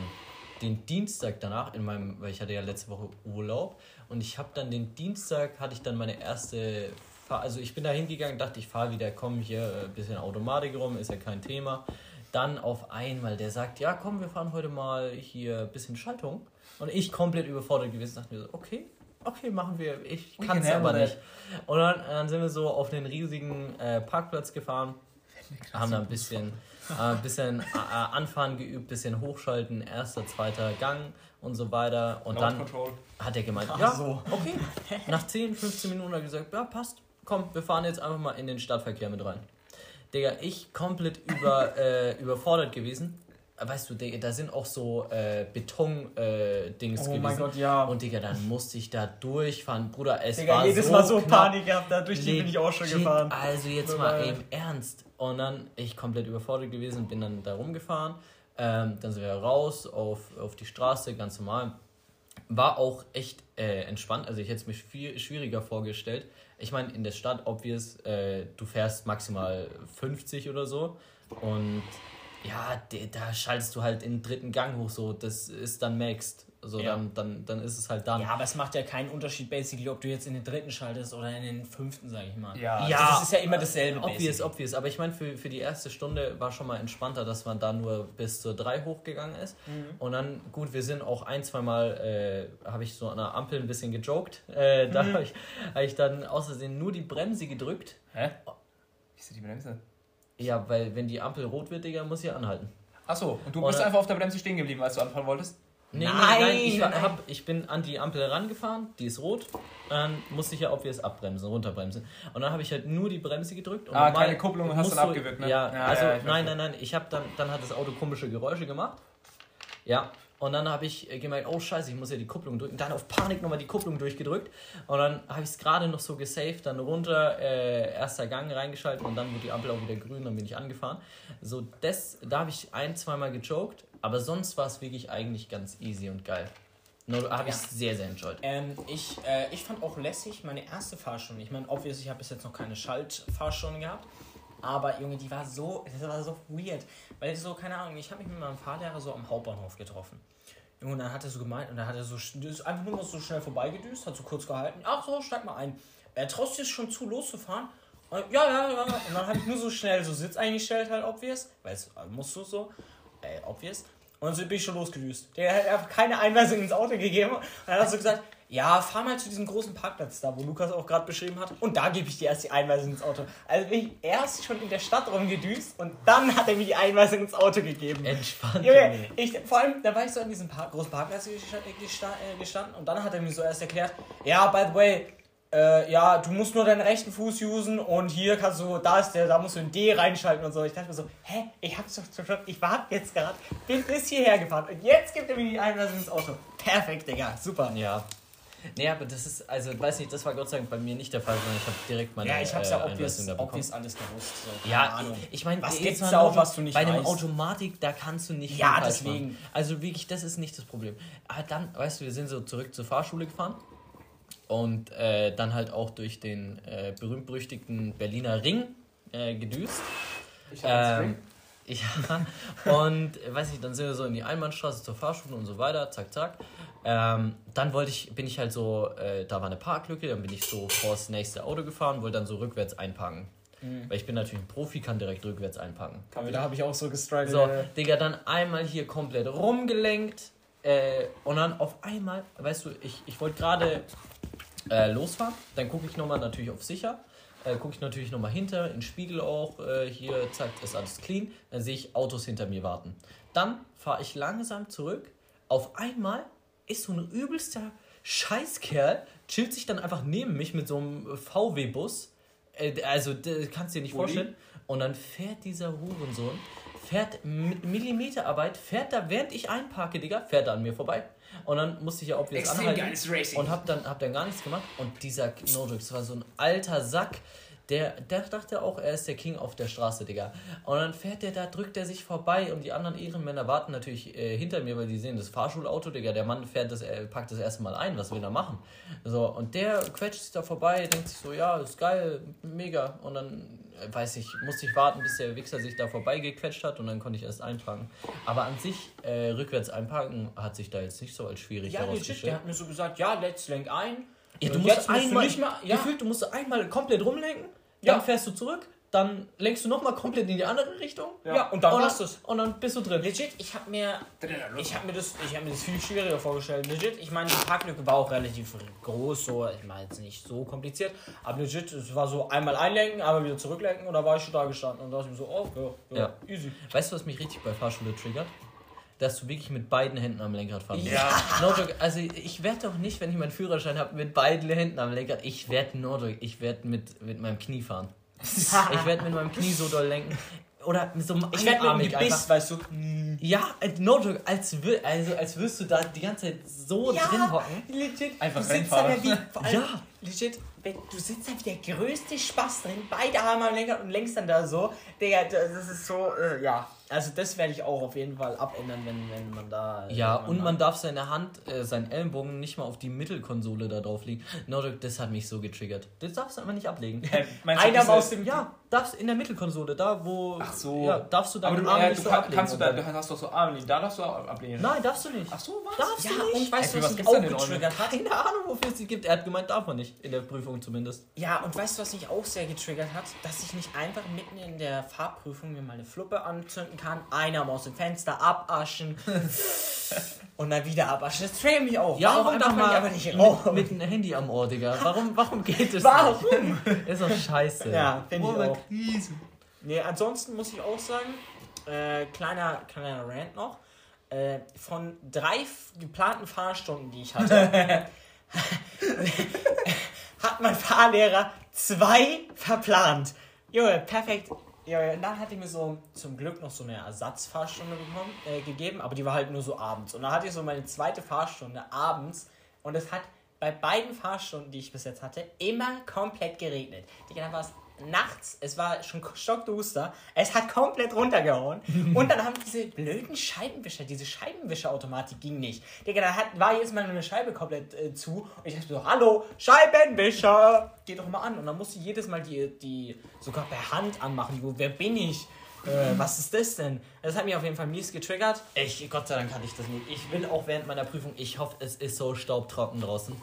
den Dienstag danach in meinem, weil ich hatte ja letzte Woche Urlaub und ich habe dann den Dienstag hatte ich dann meine erste fahr, also ich bin da hingegangen, dachte ich fahre wieder, komm hier ein bisschen Automatik rum, ist ja kein Thema. Dann auf einmal, der sagt, ja komm, wir fahren heute mal hier ein bisschen Schaltung. Und ich komplett überfordert gewesen, dachte mir so, okay, okay, machen wir, ich kann es aber nicht. Und dann, dann, sind wir so auf den riesigen äh, Parkplatz gefahren, haben da ein bisschen, äh, bisschen äh, Anfahren geübt, bisschen hochschalten, erster, zweiter Gang und so weiter. Und dann hat er gemeint, Ach ja, so. okay. Nach 10, 15 Minuten hat er gesagt, ja, passt komm, wir fahren jetzt einfach mal in den Stadtverkehr mit rein. Digga, ich komplett über, äh, überfordert gewesen. Weißt du, da sind auch so äh, Beton-Dings äh, gewesen. Oh mein Gott, ja. Und Digga, dann musste ich da durchfahren. Bruder, es Digga, war jedes so Mal so knapp. Panik gehabt, da durch die bin ich auch schon gefahren. Also jetzt mal eben ernst. Und dann, ich komplett überfordert gewesen, bin dann da rumgefahren. Ähm, dann sind wir raus auf, auf die Straße, ganz normal. War auch echt äh, entspannt. Also ich hätte es mir viel schwieriger vorgestellt ich meine, in der Stadt, obvious, äh, du fährst maximal 50 oder so. Und ja, da schaltest du halt in den dritten Gang hoch, so, das ist dann maxed. Also ja. dann, dann, dann ist es halt dann. Ja, aber es macht ja keinen Unterschied, basically, ob du jetzt in den dritten schaltest oder in den fünften, sag ich mal. Ja, ja das ist ja immer dasselbe. Obvious, basically. obvious. Aber ich meine, für, für die erste Stunde war schon mal entspannter, dass man da nur bis zur 3 hochgegangen ist. Mhm. Und dann, gut, wir sind auch ein, zwei Mal, äh, habe ich so an der Ampel ein bisschen gejoked. Äh, da mhm. habe ich, hab ich dann außersehen nur die Bremse gedrückt. Hä? Wieso die Bremse? Ja, weil wenn die Ampel rot wird, Digga, muss ich anhalten. Achso, und du bist einfach auf der Bremse stehen geblieben, als du anfahren wolltest? Nee, nein, nein, ich, hab, ich bin an die Ampel rangefahren, die ist rot. Dann musste ich ja obvious abbremsen, runterbremsen. Und dann habe ich halt nur die Bremse gedrückt. Und ah, keine Kupplung hast du dann abgewirkt, ne? Ja, ja also ja, nein, nein, nein. Ich habe dann, dann hat das Auto komische Geräusche gemacht. Ja, und dann habe ich gemerkt, oh scheiße, ich muss ja die Kupplung drücken. Dann auf Panik nochmal die Kupplung durchgedrückt. Und dann habe ich es gerade noch so gesaved, dann runter, äh, erster Gang reingeschaltet und dann wurde die Ampel auch wieder grün, dann bin ich angefahren. So, das, da habe ich ein, zweimal gechoked, aber sonst war es wirklich eigentlich ganz easy und geil. Nur habe ich ja. sehr, sehr enjoyed. Ähm, ich, äh, ich fand auch lässig meine erste Fahrstunde. Ich meine, obviously, ich habe bis jetzt noch keine Schaltfahrstunde gehabt. Aber Junge, die war so, das war so weird. Weil so, keine Ahnung, ich habe mich mit meinem Fahrlehrer so am Hauptbahnhof getroffen. Junge, und dann hat er so gemeint, und dann hat er so, ist einfach nur so schnell vorbeigedüst, hat so kurz gehalten. Ach so, steig mal ein. Er traust dir schon zu, loszufahren? Und, ja, ja, ja. Und dann habe ich nur so schnell so Sitz eingestellt, halt, obvious. Weil es musst du so. ey, obvious. Und so bin ich schon losgedüst. Der hat einfach keine Einweisung ins Auto gegeben. Und dann hat er so gesagt, ja, fahr mal zu diesem großen Parkplatz da, wo Lukas auch gerade beschrieben hat. Und da gebe ich dir erst die Einweisung ins Auto. Also bin ich erst schon in der Stadt rumgedüst und dann hat er mir die Einweisung ins Auto gegeben. Entspannt. Junge, ich, vor allem, da war ich so an diesem Park, großen Parkplatz äh, gestanden und dann hat er mir so erst erklärt, ja, by the way, äh, ja, du musst nur deinen rechten Fuß usen und hier kannst du, da ist der, da musst du ein D reinschalten und so. Ich dachte mir so, hä, ich hab's doch schon, ich war jetzt gerade, bin bis hierher gefahren und jetzt gibt er mir die Einweisung ins Auto. Perfekt, Digga, super. Ja. Nee, aber das ist, also weiß nicht, das war Gott sei Dank bei mir nicht der Fall, sondern ich habe direkt meine Ja, ich hab's ja äh, obvious, obvious alles gewusst. So, ja, Ahnung. ich meine, was gibt's da auch, was du nicht Bei einem Automatik, da kannst du nicht Ja, deswegen. Machen. Also wirklich, das ist nicht das Problem. Aber dann, weißt du, wir sind so zurück zur Fahrschule gefahren und äh, dann halt auch durch den äh, berühmt-berüchtigten Berliner Ring äh, gedüst. Ich habe ähm, ja, und weiß ich, dann sind wir so in die Einbahnstraße zur Fahrschule und so weiter, zack, zack. Ähm, dann wollte ich, bin ich halt so, äh, da war eine Parklücke, dann bin ich so vor das nächste Auto gefahren, wollte dann so rückwärts einparken. Mhm. Weil ich bin natürlich ein Profi, kann direkt rückwärts einparken. Da habe ich auch so gestridet. So, Digga, dann einmal hier komplett rumgelenkt äh, und dann auf einmal, weißt du, ich, ich wollte gerade äh, losfahren. Dann gucke ich nochmal natürlich auf sicher. Äh, gucke ich natürlich nochmal hinter, in den Spiegel auch. Äh, hier, zack, ist alles clean. Dann sehe ich Autos hinter mir warten. Dann fahre ich langsam zurück. Auf einmal ist so ein übelster Scheißkerl, chillt sich dann einfach neben mich mit so einem VW-Bus. Äh, also, kannst du dir nicht vorstellen. Und dann fährt dieser Hurensohn, fährt mit Millimeterarbeit, fährt da, während ich einparke, Digga, fährt er an mir vorbei. Und dann musste ich ja obvious Extrem anhalten. Und hab dann, hab dann gar nichts gemacht. Und dieser Nodrix das war so ein alter Sack. Der, der dachte auch, er ist der King auf der Straße, Digga. Und dann fährt der da, drückt er sich vorbei und die anderen Ehrenmänner warten natürlich äh, hinter mir, weil die sehen das Fahrschulauto, Digga. Der Mann fährt das, er packt das erste Mal ein, was will er machen? So, und der quetscht sich da vorbei, denkt sich so, ja, ist geil, mega. Und dann weiß ich, musste ich warten, bis der Wichser sich da vorbeigequetscht hat und dann konnte ich erst einparken. Aber an sich, äh, rückwärts einparken hat sich da jetzt nicht so als schwierig ja, herausgestellt. Ja, der hat mir so gesagt, ja, let's lenk ein. Ja, du musst einmal, nicht mal, ja. gefühlt, du musst einmal komplett rumlenken, dann fährst du zurück, dann lenkst du nochmal komplett in die andere Richtung. Ja, ja und dann hast du es. Und dann bist du drin. Legit, ich habe mir, ich hab mir, das, hab mir das viel schwieriger vorgestellt. Legit, ich meine, die Parklücke war auch relativ groß, so, ich meine jetzt nicht so kompliziert, aber legit, es war so einmal einlenken, einmal wieder zurücklenken und da war ich schon da gestanden und da dachte ich mir so, oh, ja, ja, ja. easy. Weißt du, was mich richtig bei Fahrschule triggert? Dass du wirklich mit beiden Händen am Lenkrad fahren musst. Ja. Nordrück, also ich werde doch nicht, wenn ich meinen Führerschein habe, mit beiden Händen am Lenkrad. Ich werde Nordrück, ich werde mit, mit meinem Knie fahren ich werde mit meinem Knie so doll lenken. Oder mit so einem Ich werde mit dem Gebiss, weißt du. Ja, no joke, als, also, als wirst du da die ganze Zeit so ja, drin hocken. Legit. Einfach du sitzt da wie, ja. legit, du sitzt da wie der größte Spaß drin, beide Arme am Lenkrad und lenkst dann da so. Digga, das ist so, äh, ja. Also das werde ich auch auf jeden Fall abändern, wenn, wenn man da... Ja, man und man darf seine Hand, äh, seinen Ellenbogen nicht mal auf die Mittelkonsole da drauf legen. No, das hat mich so getriggert. Das darfst du einfach nicht ablegen. Einer aus dem... Ja, darfst in der Mittelkonsole, da wo... Ach so. Ja, darfst du deinen Arm äh, nicht du so kann, ablegen. Kannst du da, du hast doch so Arme, da darfst du auch ablegen. Nein, darfst du nicht. Ach so, was? Darfst ja, du nicht. und weißt du, was, was mich auch getriggert hat? Keine Ahnung, wofür es sie gibt. Er hat gemeint, darf man nicht. In der Prüfung zumindest. Ja, und weißt du, was mich auch sehr getriggert hat? Dass ich nicht einfach mitten in der Fahrprüfung mir mal eine Fluppe anzünden kann, einer aus dem Fenster abaschen und dann wieder abaschen. Das triggert mich auch. Ja, warum darf man aber nicht mit, mit einem Handy am Ohr, Digga? Warum, warum geht das warum? nicht? Ist doch scheiße. Ja, finde ich auch. Krise. Nee, ansonsten muss ich auch sagen, äh, kleiner, kleiner Rant noch. Äh, von drei geplanten Fahrstunden, die ich hatte, hat mein Fahrlehrer zwei verplant. Junge, perfekt. Ja, und dann hatte ich mir so zum Glück noch so eine Ersatzfahrstunde bekommen, äh, gegeben, aber die war halt nur so abends. Und dann hatte ich so meine zweite Fahrstunde abends und es hat bei beiden Fahrstunden, die ich bis jetzt hatte, immer komplett geregnet. Digga, da war es nachts, es war schon stockduster, es hat komplett runtergehauen und dann haben diese blöden Scheibenwischer, diese Scheibenwischerautomatik ging nicht. Digga, da hat, war jedes Mal nur eine Scheibe komplett äh, zu und ich dachte so, hallo, Scheibenwischer, geh doch mal an. Und dann musste ich jedes Mal die, die sogar per Hand anmachen, wo, wer bin ich? Äh, was ist das denn? Das hat mich auf jeden Fall mies getriggert. Ich, Gott sei Dank hatte ich das nicht. Ich will auch während meiner Prüfung, ich hoffe, es ist so staubtrocken draußen.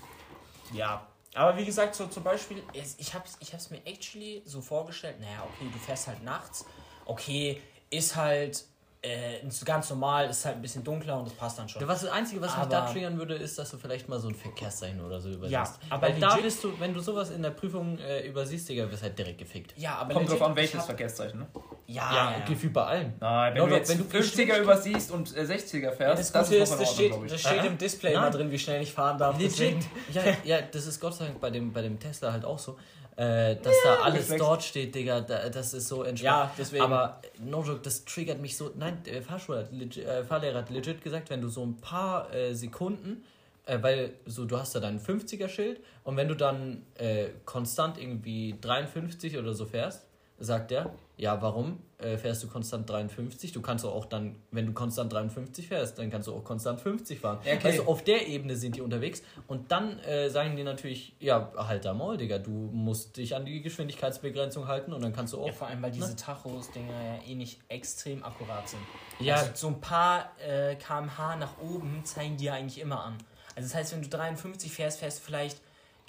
Ja, aber wie gesagt, so zum Beispiel, ich habe es ich mir actually so vorgestellt, naja, okay, du fährst halt nachts, okay, ist halt äh, ganz normal, ist halt ein bisschen dunkler und das passt dann schon. Was das Einzige, was mich da triggern würde, ist, dass du vielleicht mal so ein Verkehrszeichen oder so übersiehst. Ja, aber Weil da bist du, wenn du sowas in der Prüfung äh, übersiehst, Digga, wirst halt direkt gefickt. Ja, aber Kommt drauf an, welches Verkehrszeichen, ne? Ja, ja, ja. gefühlt bei allen. Nein, wenn, no, du, jetzt wenn du 50er übersiehst und äh, 60er fährst, ja, das, das, ist, ist das, steht, das steht im Display immer drin, wie schnell ich fahren darf. Legit. ja, ja, das ist Gott sei Dank bei dem, bei dem Tesla halt auch so äh, dass ja, da alles dort steht, Digga, da, das ist so entspannt. Ja, deswegen. Aber no joke, das triggert mich so. Nein, der Fahrschule hat legit, äh, Fahrlehrer hat legit gesagt, wenn du so ein paar äh, Sekunden, äh, weil so du hast da dein 50er-Schild und wenn du dann äh, konstant irgendwie 53 oder so fährst, sagt er, ja, warum äh, fährst du konstant 53? Du kannst auch dann, wenn du konstant 53 fährst, dann kannst du auch konstant 50 fahren. Okay. Also auf der Ebene sind die unterwegs und dann äh, sagen die natürlich, ja, halt da mal, Digga, du musst dich an die Geschwindigkeitsbegrenzung halten und dann kannst du auch. Ja, vor allem, weil diese ne? Tachos-Dinger ja eh nicht extrem akkurat sind. Ja. Also so ein paar äh, kmh nach oben zeigen die ja eigentlich immer an. Also das heißt, wenn du 53 fährst, fährst du vielleicht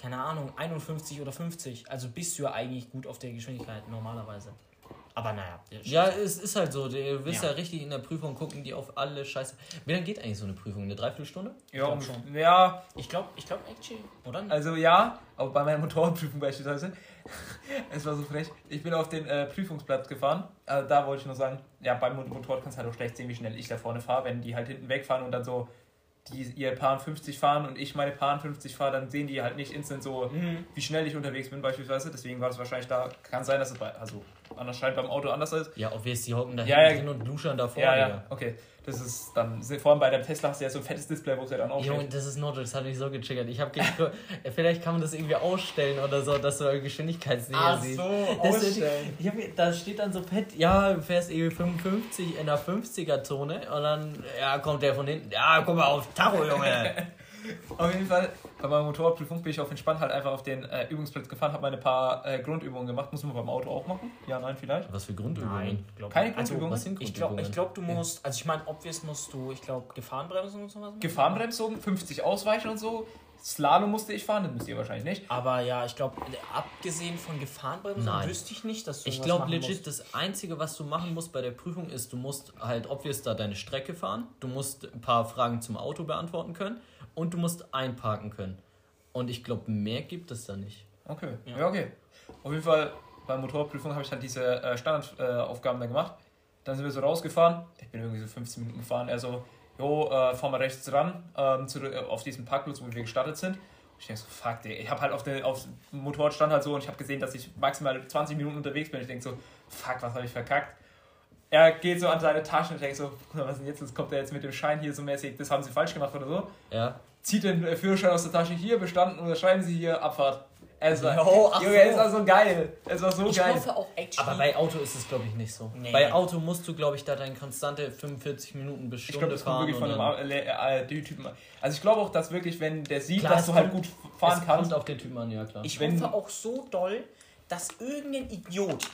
keine Ahnung, 51 oder 50. Also bist du ja eigentlich gut auf der Geschwindigkeit normalerweise. Aber naja. Ja, es ist halt so. Du wirst ja. ja. richtig in der Prüfung gucken, die auf alle Scheiße. Wie lange geht eigentlich so eine Prüfung? Eine Dreiviertelstunde? Ja, ich schon. Ja. Ich glaube, ich glaube, actually, oder? Also ja, aber bei meiner Motorradprüfung beispielsweise. es war so frech. Ich bin auf den äh, Prüfungsplatz gefahren. Also da wollte ich nur sagen, ja, beim Motorrad kannst du halt auch schlecht sehen, wie schnell ich da vorne fahre. Wenn die halt hinten wegfahren und dann so die ihr Paar 50 fahren und ich meine Paar 50 fahre, dann sehen die halt nicht instant so, mhm. wie schnell ich unterwegs bin beispielsweise. Deswegen war das wahrscheinlich da, kann sein, dass es bei, also anders scheint beim Auto anders ist. Ja, obvious, die hocken da ja, ja. drin und luschern davor. Ja, ja, okay. Das ist dann, vor allem bei der Tesla hast du ja so ein fettes Display, wo es ja dann auch Junge, das ist Notch, das hat mich so getriggert. Ich habe vielleicht kann man das irgendwie ausstellen oder so, dass du Geschwindigkeitsnähe Ach siehst. so, das ausstellen. Hab, da steht dann so fett, ja, du fährst irgendwie 55 in der 50er-Zone und dann, ja, kommt der von hinten, ja, guck mal auf Tacho, Junge. Auf jeden Fall, bei meiner Motorradprüfung bin ich auf entspannt halt einfach auf den äh, Übungsplatz gefahren, habe meine paar äh, Grundübungen gemacht. Muss man beim Auto auch machen? Ja, nein, vielleicht. Was für Grundübungen? Nein, Keine Grundübungen. Also, was sind Grundübungen? Ich glaube, glaub, du musst, also ich meine, obvious musst du, ich glaube, Gefahrenbremsung und sowas machen. Gefahrenbremsung, 50 ausweichen und so. Slalom musste ich fahren, das müsst ihr wahrscheinlich nicht. Aber ja, ich glaube, abgesehen von Gefahrenbremsen wüsste ich nicht, dass du Ich glaube legit, musst. das Einzige, was du machen musst bei der Prüfung ist, du musst halt obvious da deine Strecke fahren, du musst ein paar Fragen zum Auto beantworten können und du musst einparken können. Und ich glaube, mehr gibt es da nicht. Okay, ja, ja okay. Auf jeden Fall, bei Motorprüfung habe ich halt diese äh, Standardaufgaben äh, da gemacht. Dann sind wir so rausgefahren. Ich bin irgendwie so 15 Minuten gefahren. Er so, jo, äh, fahr mal rechts ran ähm, zu, äh, auf diesen Parkplatz, wo wir gestartet sind. Ich denke so, fuck, ey. Ich habe halt auf dem Motorrad stand halt so und ich habe gesehen, dass ich maximal 20 Minuten unterwegs bin. Ich denke so, fuck, was habe ich verkackt? Er geht so an seine Tasche und denkt so, was ist denn jetzt? Jetzt kommt er jetzt mit dem Schein hier so mäßig, das haben sie falsch gemacht oder so. Ja. Zieht den Führerschein aus der Tasche hier, bestanden, unterschreiben sie hier, Abfahrt. Es war, jo, Junge, so. es war so geil. Es war so ich geil. Hoffe auch Aber bei Auto ist es, glaube ich, nicht so. Nee. Bei Auto musst du, glaube ich, da deine konstante 45 Minuten bis Stunde ich glaub, das fahren. Ich glaube, das kommt wirklich von dem äh, Typen Also ich glaube auch, dass wirklich, wenn der sieht, klar, dass du halt gut fahren es kannst. kommt auf den Typen an, ja klar. Ich wenn, hoffe auch so doll, dass irgendein Idiot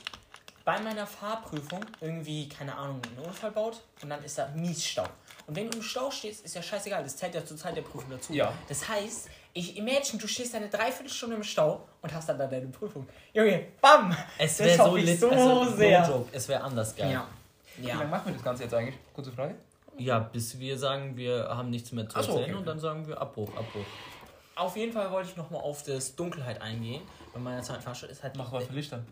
bei meiner Fahrprüfung irgendwie, keine Ahnung, einen Unfall baut und dann ist da mies Stau. Und wenn du im Stau stehst, ist ja scheißegal, das zählt ja zur Zeit der Prüfung dazu. Ja. Das heißt, ich imagine, du stehst eine Dreiviertelstunde im Stau und hast dann, dann deine Prüfung. Junge, bam! Es wäre so, lit, so also, sehr. No es wäre anders geil. Ja. ja. Wie lange machen wir das Ganze jetzt eigentlich? Kurze Frage. Ja, bis wir sagen, wir haben nichts mehr zu erzählen so, okay. und dann sagen wir Abbruch, Abbruch. Auf jeden Fall wollte ich nochmal auf das Dunkelheit eingehen. Bei meiner zweiten Fahrschule ist halt. Mach was für Lichter.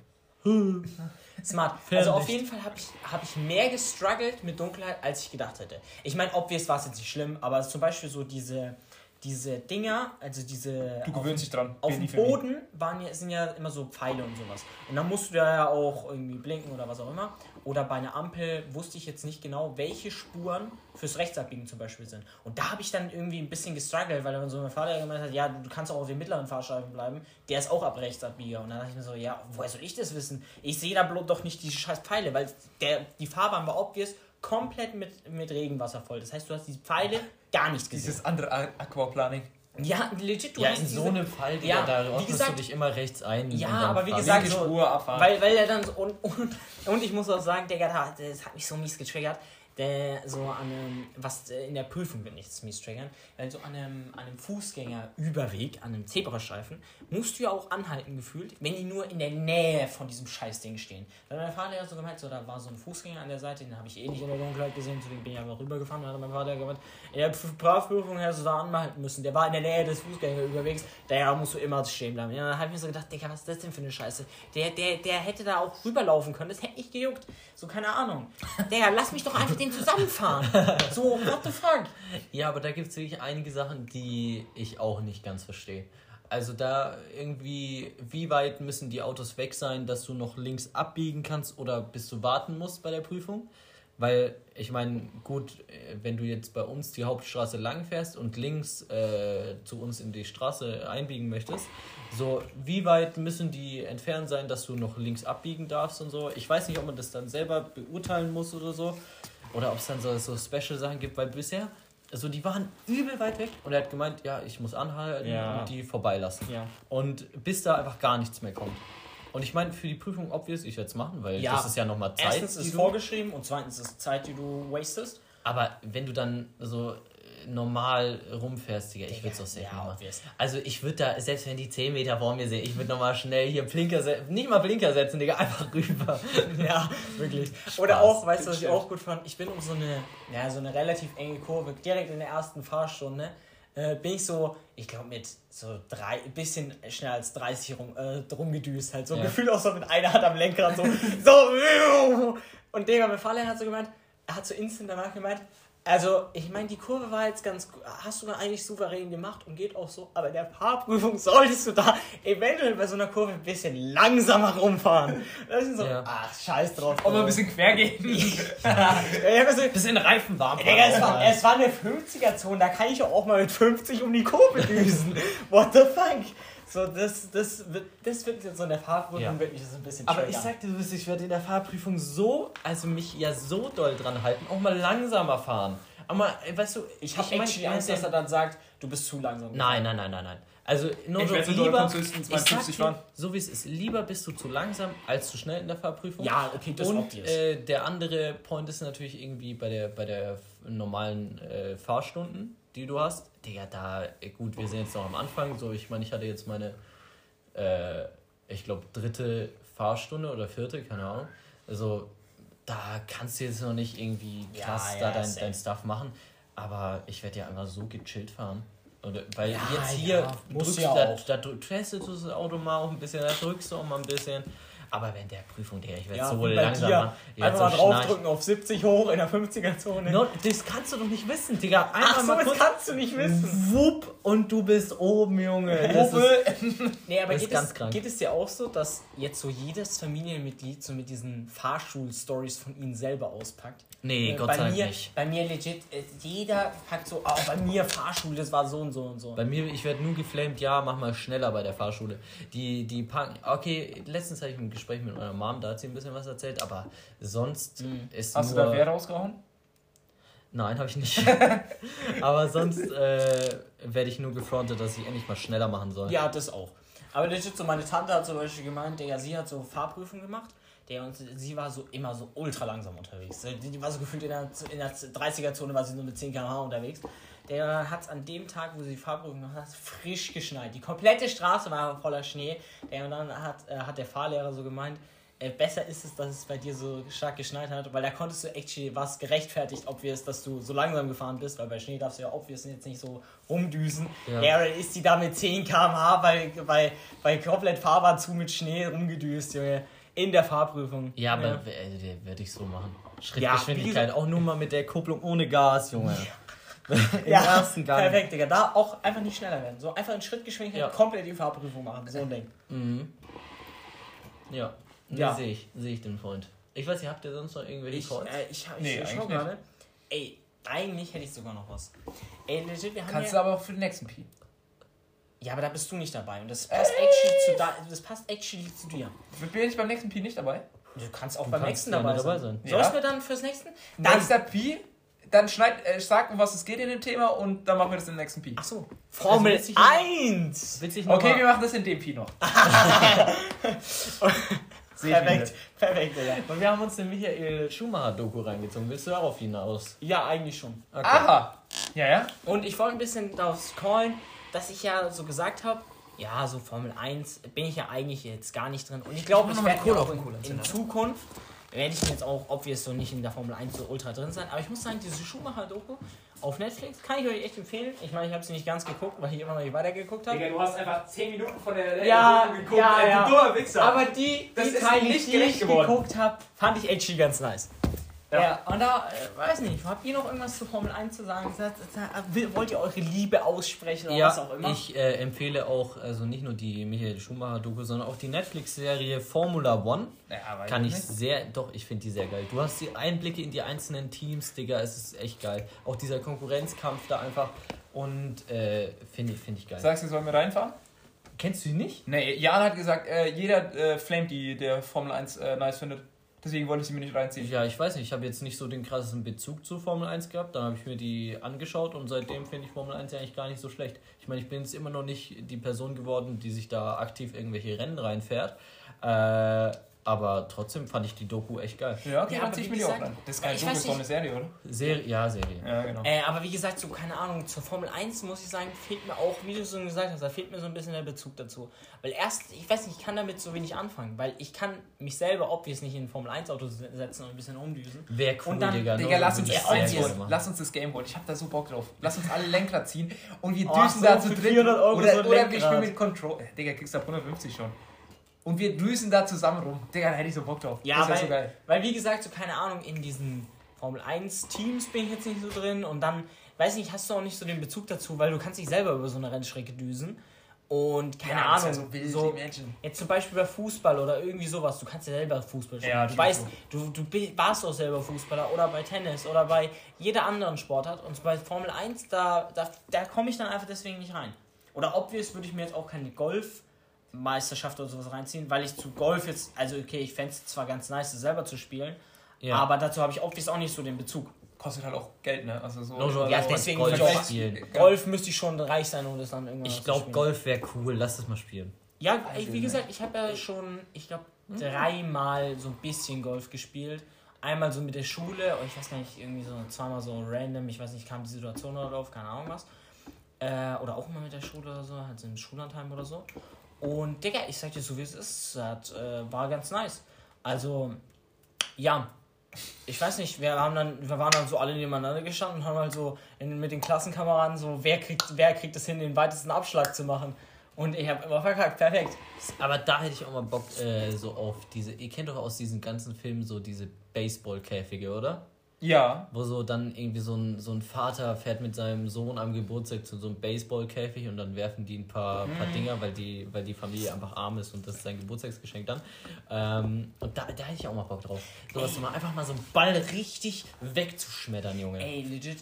Smart. Also auf jeden Fall habe ich, hab ich mehr gestruggelt mit Dunkelheit, als ich gedacht hätte. Ich meine, obvious war es jetzt nicht schlimm, aber zum Beispiel so diese diese Dinger, also diese. Du gewöhnst dich dran. Auf dem Boden waren ja, sind ja immer so Pfeile und sowas. Und dann musst du da ja auch irgendwie blinken oder was auch immer. Oder bei einer Ampel wusste ich jetzt nicht genau, welche Spuren fürs Rechtsabbiegen zum Beispiel sind. Und da habe ich dann irgendwie ein bisschen gestruggelt, weil dann so mein Vater gemeint hat, ja, du kannst auch auf den mittleren Fahrstreifen bleiben. Der ist auch ab Rechtsabbieger. Und dann dachte ich mir so, ja, woher soll ich das wissen? Ich sehe da doch nicht diese scheiß Pfeile, weil der, die Fahrbahn war obvious komplett mit, mit Regenwasser voll. Das heißt, du hast diese Pfeile gar nicht gesehen. Dieses andere Aquaplaning. Ja, legit, du ja, hast in so einem Fall, ja, da ordnest gesagt, du dich immer rechts ein. Ja, aber wie gesagt, so, weil, weil er dann so, und, und, und ich muss auch sagen, Digga, das hat mich so mies getriggert. Der so an einem, was in der Prüfung wird nichts mies triggern, weil so an einem, an einem Fußgängerüberweg, an einem Zebrastreifen, musst du ja auch anhalten gefühlt, wenn die nur in der Nähe von diesem Scheißding stehen. Hat mein Vater ja so gemeint, so da war so ein Fußgänger an der Seite, den habe ich eh nicht in der Dunkelheit gesehen, deswegen bin ich einfach rübergefahren, dann hat mein Vater gemeint, in der Prüfung hättest du da anhalten müssen, der war in der Nähe des Fußgängerüberwegs, daher musst du immer stehen bleiben. Ja, dann habe ich mir so gedacht, Digga, was ist das denn für eine Scheiße? Der, der, der hätte da auch rüberlaufen können, das hätte nicht gejuckt. So, keine Ahnung. Digga, lass mich doch einfach den zusammenfahren. So, what the fuck? Ja, aber da gibt es wirklich einige Sachen, die ich auch nicht ganz verstehe. Also da irgendwie, wie weit müssen die Autos weg sein, dass du noch links abbiegen kannst oder bis du warten musst bei der Prüfung? Weil ich meine, gut, wenn du jetzt bei uns die Hauptstraße lang fährst und links äh, zu uns in die Straße einbiegen möchtest, so wie weit müssen die entfernt sein, dass du noch links abbiegen darfst und so. Ich weiß nicht, ob man das dann selber beurteilen muss oder so. Oder ob es dann so, so Special-Sachen gibt, weil bisher, also die waren übel weit weg und er hat gemeint, ja, ich muss anhalten ja. und die vorbeilassen. Ja. Und bis da einfach gar nichts mehr kommt. Und ich meine, für die Prüfung, obvious, ich werde es machen, weil ja. das ist ja nochmal Zeit. Erstens ist vorgeschrieben und zweitens ist Zeit, die du wastest. Aber wenn du dann so normal rumfährst, Digga, ich würde es auch sehr ja, machen. Also ich würde da, selbst wenn die 10 Meter vor mir sehen, ich würde nochmal schnell hier Blinker setzen, nicht mal Blinker setzen, Digga, einfach rüber. ja, wirklich. Spaß. Oder auch, weißt du, was ich auch gut fand? Ich bin um so eine, ja, so eine relativ enge Kurve, direkt in der ersten Fahrstunde, äh, bin ich so, ich glaube mit so drei, bisschen schneller als 30 rum, äh, rumgedüst, halt so ja. Gefühl auch so mit einer Hand am Lenkrad, so, so, und der mein Fahrlehrer hat so gemeint, er hat so instant danach gemeint, also, ich meine, die Kurve war jetzt ganz, hast du da eigentlich souverän gemacht und geht auch so, aber in der Fahrprüfung solltest du da eventuell bei so einer Kurve ein bisschen langsamer rumfahren. Das ist so, ja. ach, scheiß drauf. Auch mal ein bisschen quer gehen. ja, so, bisschen Reifen warm. Digga, es, war, es war eine 50er-Zone, da kann ich auch mal mit 50 um die Kurve düsen. What the fuck? So, das, das, wird, das wird jetzt so in der Fahrprüfung ja. wirklich ein bisschen Aber ich sagte, ich werde in der Fahrprüfung so, also mich ja so doll dran halten, auch mal langsamer fahren. Aber weißt du, ich habe actually Angst, dass er dann sagt, du bist zu langsam. Nein, nein, nein, nein, nein. Also nur ich so lieber, ich fahren. so wie es ist, lieber bist du zu langsam als zu schnell in der Fahrprüfung. Ja, okay, das Und äh, der andere Point ist natürlich irgendwie bei der bei der normalen äh, Fahrstunden die du hast, Digga, da, gut, wir sind jetzt noch am Anfang, so, ich meine, ich hatte jetzt meine, äh, ich glaube, dritte Fahrstunde oder vierte, keine Ahnung. Also, da kannst du jetzt noch nicht irgendwie krass ja, ja, da dein, dein Stuff machen, aber ich werde ja einfach so gechillt fahren. Oder, weil ja, jetzt hier ja, drückst ja da, da, da testest du das Auto mal auch ein bisschen, da drückst du auch mal ein bisschen. Aber während der Prüfung, der ich werde ja, so langsam. Einfach mal draufdrücken auf 70 hoch in der 50er-Zone. No, das kannst du doch nicht wissen, Digga. Einfach Ach so, mal das kannst du nicht wissen. Wupp und du bist oben, Junge. Das ist, nee, aber geht, es, geht es dir auch so, dass jetzt so jedes Familienmitglied so mit diesen Fahrschul-Stories von ihnen selber auspackt? Nee, äh, Gott sei Dank nicht. Bei mir legit, äh, jeder packt so, oh, bei mir Fahrschule, das war so und so und so. Bei mir, ich werde nur geflamed, ja, mach mal schneller bei der Fahrschule. Die, die packen, okay, letztens hatte ich ein Gespräch mit meiner Mom, da hat sie ein bisschen was erzählt, aber sonst mhm. ist Hast nur, du da wer rausgehauen? Nein, habe ich nicht. aber sonst äh, werde ich nur gefrontet, dass ich endlich mal schneller machen soll. Ja, das auch. Aber legit so, meine Tante hat zum Beispiel gemeint, ja, sie hat so Fahrprüfungen gemacht der und sie war so immer so ultra langsam unterwegs. Die, die war so gefühlt in der, in der 30er-Zone, war sie nur mit 10 km/h unterwegs. Der hat an dem Tag, wo sie die Fahrprüfung gemacht hat, frisch geschneit. Die komplette Straße war voller Schnee. Der, und dann hat, äh, hat der Fahrlehrer so gemeint, äh, besser ist es, dass es bei dir so stark geschneit hat, weil da konntest du actually was gerechtfertigt, ob wir es, dass du so langsam gefahren bist, weil bei Schnee darfst du ja obvious jetzt nicht so rumdüsen. Ja, ja ist die da mit 10 km/h bei, bei, bei komplett Fahrbahn zu mit Schnee rumgedüst, Junge in der Fahrprüfung. Ja, aber ja. Äh, werde ich so machen. Schrittgeschwindigkeit, ja, auch nur mal mit der Kupplung ohne Gas, Junge. Im ja, ersten Gang. Perfekt, Digga. Da auch einfach nicht schneller werden. So einfach in Schrittgeschwindigkeit ja. komplett die Fahrprüfung machen. So ein Ding. Mhm. Ja, nee, ja. sehe ich, sehe ich den Freund. Ich weiß nicht, habt ihr sonst noch irgendwelche ich, Calls? Äh, ich, ich, nee, ich schau gerade. Ey, eigentlich hätte ich sogar noch was. Ey, legit, wir haben Kannst ja, du aber auch für den nächsten Pi. Ja, aber da bist du nicht dabei. Und das passt, actually zu, da, das passt actually zu dir. Bin ich beim nächsten Pi nicht dabei? Du kannst auch du beim kannst nächsten dabei, dabei sein. Soll ich mir dann fürs nächste? Dann Nächster Pi, dann schneid, äh, sag, um was es geht in dem Thema und dann machen wir das im nächsten Pi. Ach so. Formel also 1! okay, wir machen das in dem Pi noch. Perfekt, perfekt, Digga. Und wir haben uns den Michael Schumacher-Doku reingezogen. Willst du darauf hinaus? Ja, eigentlich schon. Okay. Aha! Ja, ja. Und ich wollte ein bisschen darauf scrollen, dass ich ja so gesagt habe, ja, so Formel 1 bin ich ja eigentlich jetzt gar nicht drin. Und ich glaube, ich werde auch in, in Zukunft werde ich jetzt auch, ob wir es so nicht in der Formel 1 so ultra drin sein. Aber ich muss sagen, diese Schumacher-Doku auf Netflix kann ich euch echt empfehlen. Ich meine, ich habe sie nicht ganz geguckt, weil ich immer noch nicht weitergeguckt habe. Digga, du hast einfach 10 Minuten von der ja, Doku geguckt. Ja, ja. Du dummer Wichser. Aber die, das die Teile, nicht die ich geworden. geguckt habe, fand ich echt ganz nice. Ja. ja, und da, äh, weiß nicht, habt ihr noch irgendwas zu Formel 1 zu sagen? Wollt ihr eure Liebe aussprechen oder ja, was auch immer? Ich äh, empfehle auch, also nicht nur die Michael Schumacher-Doku, sondern auch die Netflix-Serie Formula One. Ja, Kann ich nicht. sehr, doch, ich finde die sehr geil. Du hast die Einblicke in die einzelnen Teams, Digga, es ist echt geil. Auch dieser Konkurrenzkampf da einfach und äh, finde ich, find ich geil. Sagst du, sollen wir reinfahren? Kennst du die nicht? Nee, Jan hat gesagt, äh, jeder äh, Flame, die der Formel 1 äh, nice findet. Deswegen wollte ich sie mir nicht reinziehen. Ja, ich weiß nicht. Ich habe jetzt nicht so den krassesten Bezug zu Formel 1 gehabt. Dann habe ich mir die angeschaut und seitdem finde ich Formel 1 ja eigentlich gar nicht so schlecht. Ich meine, ich bin jetzt immer noch nicht die Person geworden, die sich da aktiv irgendwelche Rennen reinfährt. Äh, aber trotzdem fand ich die Doku echt geil. Ja, die ja, ziehe ich mir die auch an. Das ist keine Doku, das ist eine Serie, oder? Serie, ja, Serie. Ja, genau. Äh, aber wie gesagt, so keine Ahnung, zur Formel 1 muss ich sagen, fehlt mir auch, wie du so gesagt hast, da fehlt mir so ein bisschen der Bezug dazu. Weil erst, ich weiß nicht, ich kann damit so wenig anfangen, weil ich kann mich selber obvious nicht in ein Formel 1 Auto setzen und ein bisschen umdüsen. Wäre cool, und dann, Digga. Digga, lass uns, das obvious, lass uns das Game holen. Ich hab da so Bock drauf. Lass uns alle Lenkrad ziehen und wir oh, düsen so, da zu dritt. Oder, so oder wir spielen mit Control. Digga, kriegst du ab 150 schon und wir düsen da zusammen rum. Digga, da hätte ich so Bock drauf. Ja, das weil, so geil. Weil, wie gesagt, so keine Ahnung, in diesen Formel 1 Teams bin ich jetzt nicht so drin und dann, weiß nicht, hast du auch nicht so den Bezug dazu, weil du kannst dich selber über so eine Rennstrecke düsen. Und keine ja, Ahnung, ja so, wild, so jetzt zum Beispiel bei Fußball oder irgendwie sowas, du kannst ja selber Fußball spielen. Ja, du weißt, du, du warst auch selber Fußballer oder bei Tennis oder bei jeder anderen Sportart. Und bei Formel 1, da, da, da komme ich dann einfach deswegen nicht rein. Oder obvious würde ich mir jetzt auch keine Golf Meisterschaft oder sowas reinziehen, weil ich zu Golf jetzt, also okay, ich fände es zwar ganz nice, selber zu spielen, ja. aber dazu habe ich auch, auch nicht so den Bezug. Kostet halt auch Geld, ne? Also so. No, ja, deswegen Golf, auch, spielen. Golf müsste ich schon reich sein, um das dann irgendwann Ich glaube, Golf wäre cool, lass das mal spielen. Ja, ich, wie gesagt, ich habe ja schon, ich glaube, dreimal so ein bisschen Golf gespielt. Einmal so mit der Schule, und ich weiß gar nicht, irgendwie so zweimal so random, ich weiß nicht, kam die Situation oder drauf, keine Ahnung was. Äh, oder auch mal mit der Schule oder so, halt so im Schullandheim oder so. Und Digga, ich sag dir so wie es ist, das äh, war ganz nice. Also, ja, ich weiß nicht, wir haben dann, wir waren dann so alle nebeneinander gestanden und haben halt so in, mit den Klassenkameraden so, wer kriegt, wer kriegt es hin, den weitesten Abschlag zu machen. Und ich habe immer verkackt, perfekt. Aber da hätte ich auch mal Bock äh, so auf diese, ihr kennt doch aus diesen ganzen Filmen so diese Baseballkäfige, oder? Ja. Wo so dann irgendwie so ein, so ein Vater fährt mit seinem Sohn am Geburtstag zu so einem Baseballkäfig und dann werfen die ein paar, mhm. paar Dinger, weil die, weil die Familie einfach arm ist und das ist sein Geburtstagsgeschenk dann. Ähm, und da, da hätte ich auch mal Bock drauf. So was mal einfach mal so einen Ball richtig wegzuschmettern, Junge. Ey, legit,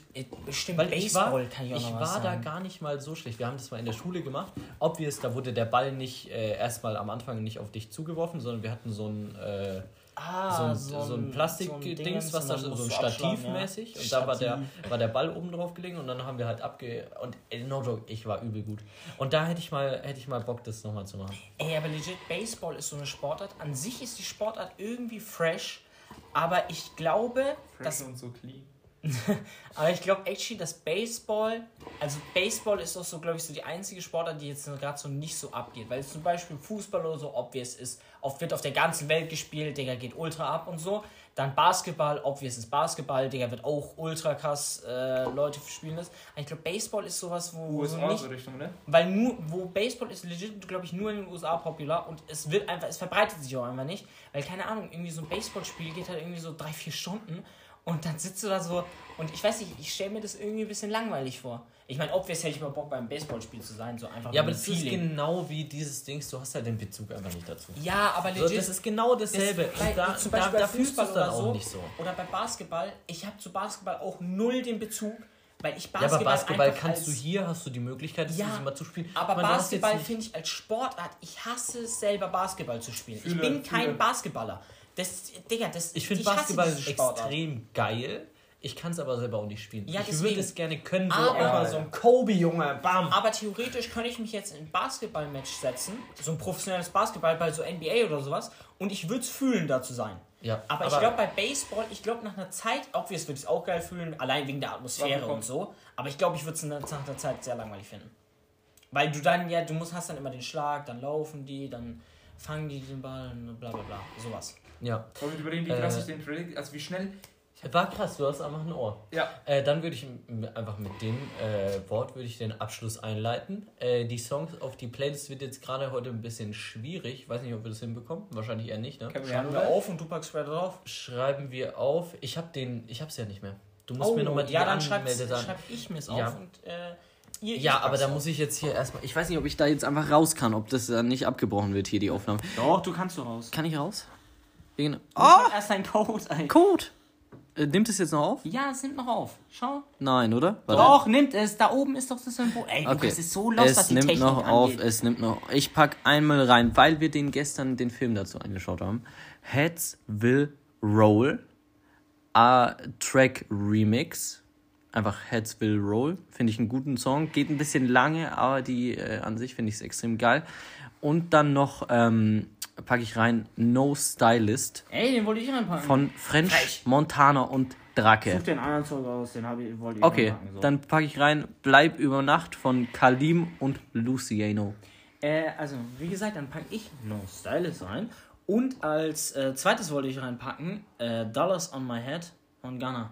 bestimmt weil Baseball ich war, kann ich auch Ich war da gar nicht mal so schlecht. Wir haben das mal in der Schule gemacht. Obvious, da wurde der Ball nicht äh, erstmal am Anfang nicht auf dich zugeworfen, sondern wir hatten so ein. Äh, Ah, so ein, so ein Plastikdings, so was da so ein Stativ mäßig. Ja. Und da war der, war der Ball oben drauf gelegen und dann haben wir halt abge. Und no joke, ich war übel gut. Und da hätte ich mal, hätte ich mal Bock, das nochmal zu machen. Ey, aber legit, Baseball ist so eine Sportart. An sich ist die Sportart irgendwie fresh, aber ich glaube. Fresh dass, und so clean. aber ich glaube actually, dass Baseball, also Baseball ist auch so, glaube ich, so die einzige Sportart, die jetzt gerade so nicht so abgeht. Weil zum Beispiel Fußball oder so obvious ist, oft wird auf der ganzen Welt gespielt, Digga, geht ultra ab und so. Dann Basketball, obvious ist Basketball, Digga, wird auch ultra krass äh, Leute spielen das. Aber ich glaube, Baseball ist sowas, wo. USA nicht, so Richtung, ne? Weil nur, wo Baseball ist legit, glaube ich, nur in den USA popular und es wird einfach, es verbreitet sich auch einfach nicht. Weil, keine Ahnung, irgendwie so ein Baseballspiel geht halt irgendwie so drei, vier Stunden und dann sitzt du da so und ich weiß nicht, ich stelle mir das irgendwie ein bisschen langweilig vor. Ich meine, obvious hätte ich mal Bock beim Baseballspiel zu sein, so einfach Ja, aber das Feeling. ist genau wie dieses Ding, du hast halt den Bezug einfach nicht dazu. Ja, aber legit. So, das ist genau dasselbe. Das, bei, da, zum Beispiel da, bei Fußball oder so, nicht so. Oder bei Basketball, ich habe zu Basketball auch null den Bezug. Weil ich Basketball. Ja, aber Basketball kannst du hier, hast du die Möglichkeit, das ja, mal zu spielen. Aber Man Basketball finde ich als Sportart, ich hasse es selber, Basketball zu spielen. Fühle, ich bin kein fühle. Basketballer. Das, Digga, das, ich finde Basketball extrem geil. Ich kann es aber selber auch nicht spielen. Ja, ich würde es gerne können, so Aber- einfach so ein Kobe, Junge, bam. Aber theoretisch könnte ich mich jetzt in ein Basketballmatch setzen, so ein professionelles Basketball bei so NBA oder sowas, und ich würde es fühlen, da zu sein. Ja, Aber, ich glaube, bei Baseball, ich glaube, nach einer Zeit, obvious würde ich es auch geil fühlen, allein wegen der Atmosphäre und so. Aber ich glaube, ich würde es nach einer Zeit sehr langweilig finden. Weil du dann, ja, du musst, hast dann immer den Schlag, dann laufen die, dann fangen die den Ball, bla bla bla. Sowas. Ja. Wollen wir überlegen, wie Äh, krass ich den Predict, also wie schnell. War krass, du hast einfach ein Ohr. Ja. Äh, dann würde ich einfach mit dem äh, Wort würde ich den Abschluss einleiten. Äh, die Songs auf die Playlist wird jetzt gerade heute ein bisschen schwierig. Weiß nicht, ob wir das hinbekommen. Wahrscheinlich eher nicht, ne? Können Schreiben wir auf und du packst später drauf. Schreiben wir auf. Ich habe den, ich hab's ja nicht mehr. Du musst mir nochmal die Oh, ja, dann schreib's- Anmeldedaten- schreib ich mir es Ja. auf und äh, ihr, Ja, aber da muss ich jetzt hier erstmal. Ich weiß nicht, ob ich da jetzt einfach raus kann, ob das dann nicht abgebrochen wird hier, die Aufnahme. Doch, du kannst du raus. Kann ich raus? Wegen- Oh! Erst dein Code ein. Code! Äh, nimmt es jetzt noch auf? Ja, es nimmt noch auf. Schau. Nein, oder? Warte. Doch, nimmt es. Da oben ist doch das Symbol. Ey, Lukas Okay. ist so lost, was es die nimmt Technik noch angeht. auf, es nimmt noch. Ich pack einmal rein, weil wir den gestern den Film dazu angeschaut haben. Heads Will Roll. A Track Remix. Einfach Heads Will Roll. Finde ich einen guten Song. Geht ein bisschen lange, aber die äh, an sich finde ich es extrem geil. Und dann noch ähm, packe ich rein No Stylist Ey, den wollte ich reinpacken. von French Frech. Montana und Drake. Such den anderen Song aus, den hab ich, wollte ich Okay, reinpacken. So. dann packe ich rein Bleib über Nacht von Kalim und Luciano. Äh, also, wie gesagt, dann packe ich No Stylist rein. Und als äh, zweites wollte ich reinpacken äh, Dollars on My Head von Ghana.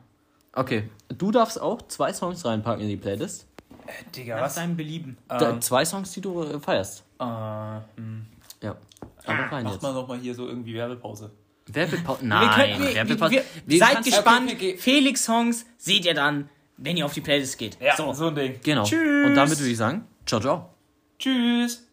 Okay, du darfst auch zwei Songs reinpacken in die Playlist. Digga, Nach was? deinem Belieben. Da, zwei Songs, die du äh, feierst. Äh, hm. Ja. Aber rein Macht jetzt. mal noch mal hier so irgendwie Werbepause. Werbepause. Wir Nein, können, wir, Werbepause. wir, Wir seid gespannt. Okay, okay. Felix-Songs seht ihr dann, wenn ihr auf die Playlist geht. Ja, So. so ein Ding. Genau. Tschüss. Und damit würde ich sagen, ciao, ciao. Tschüss.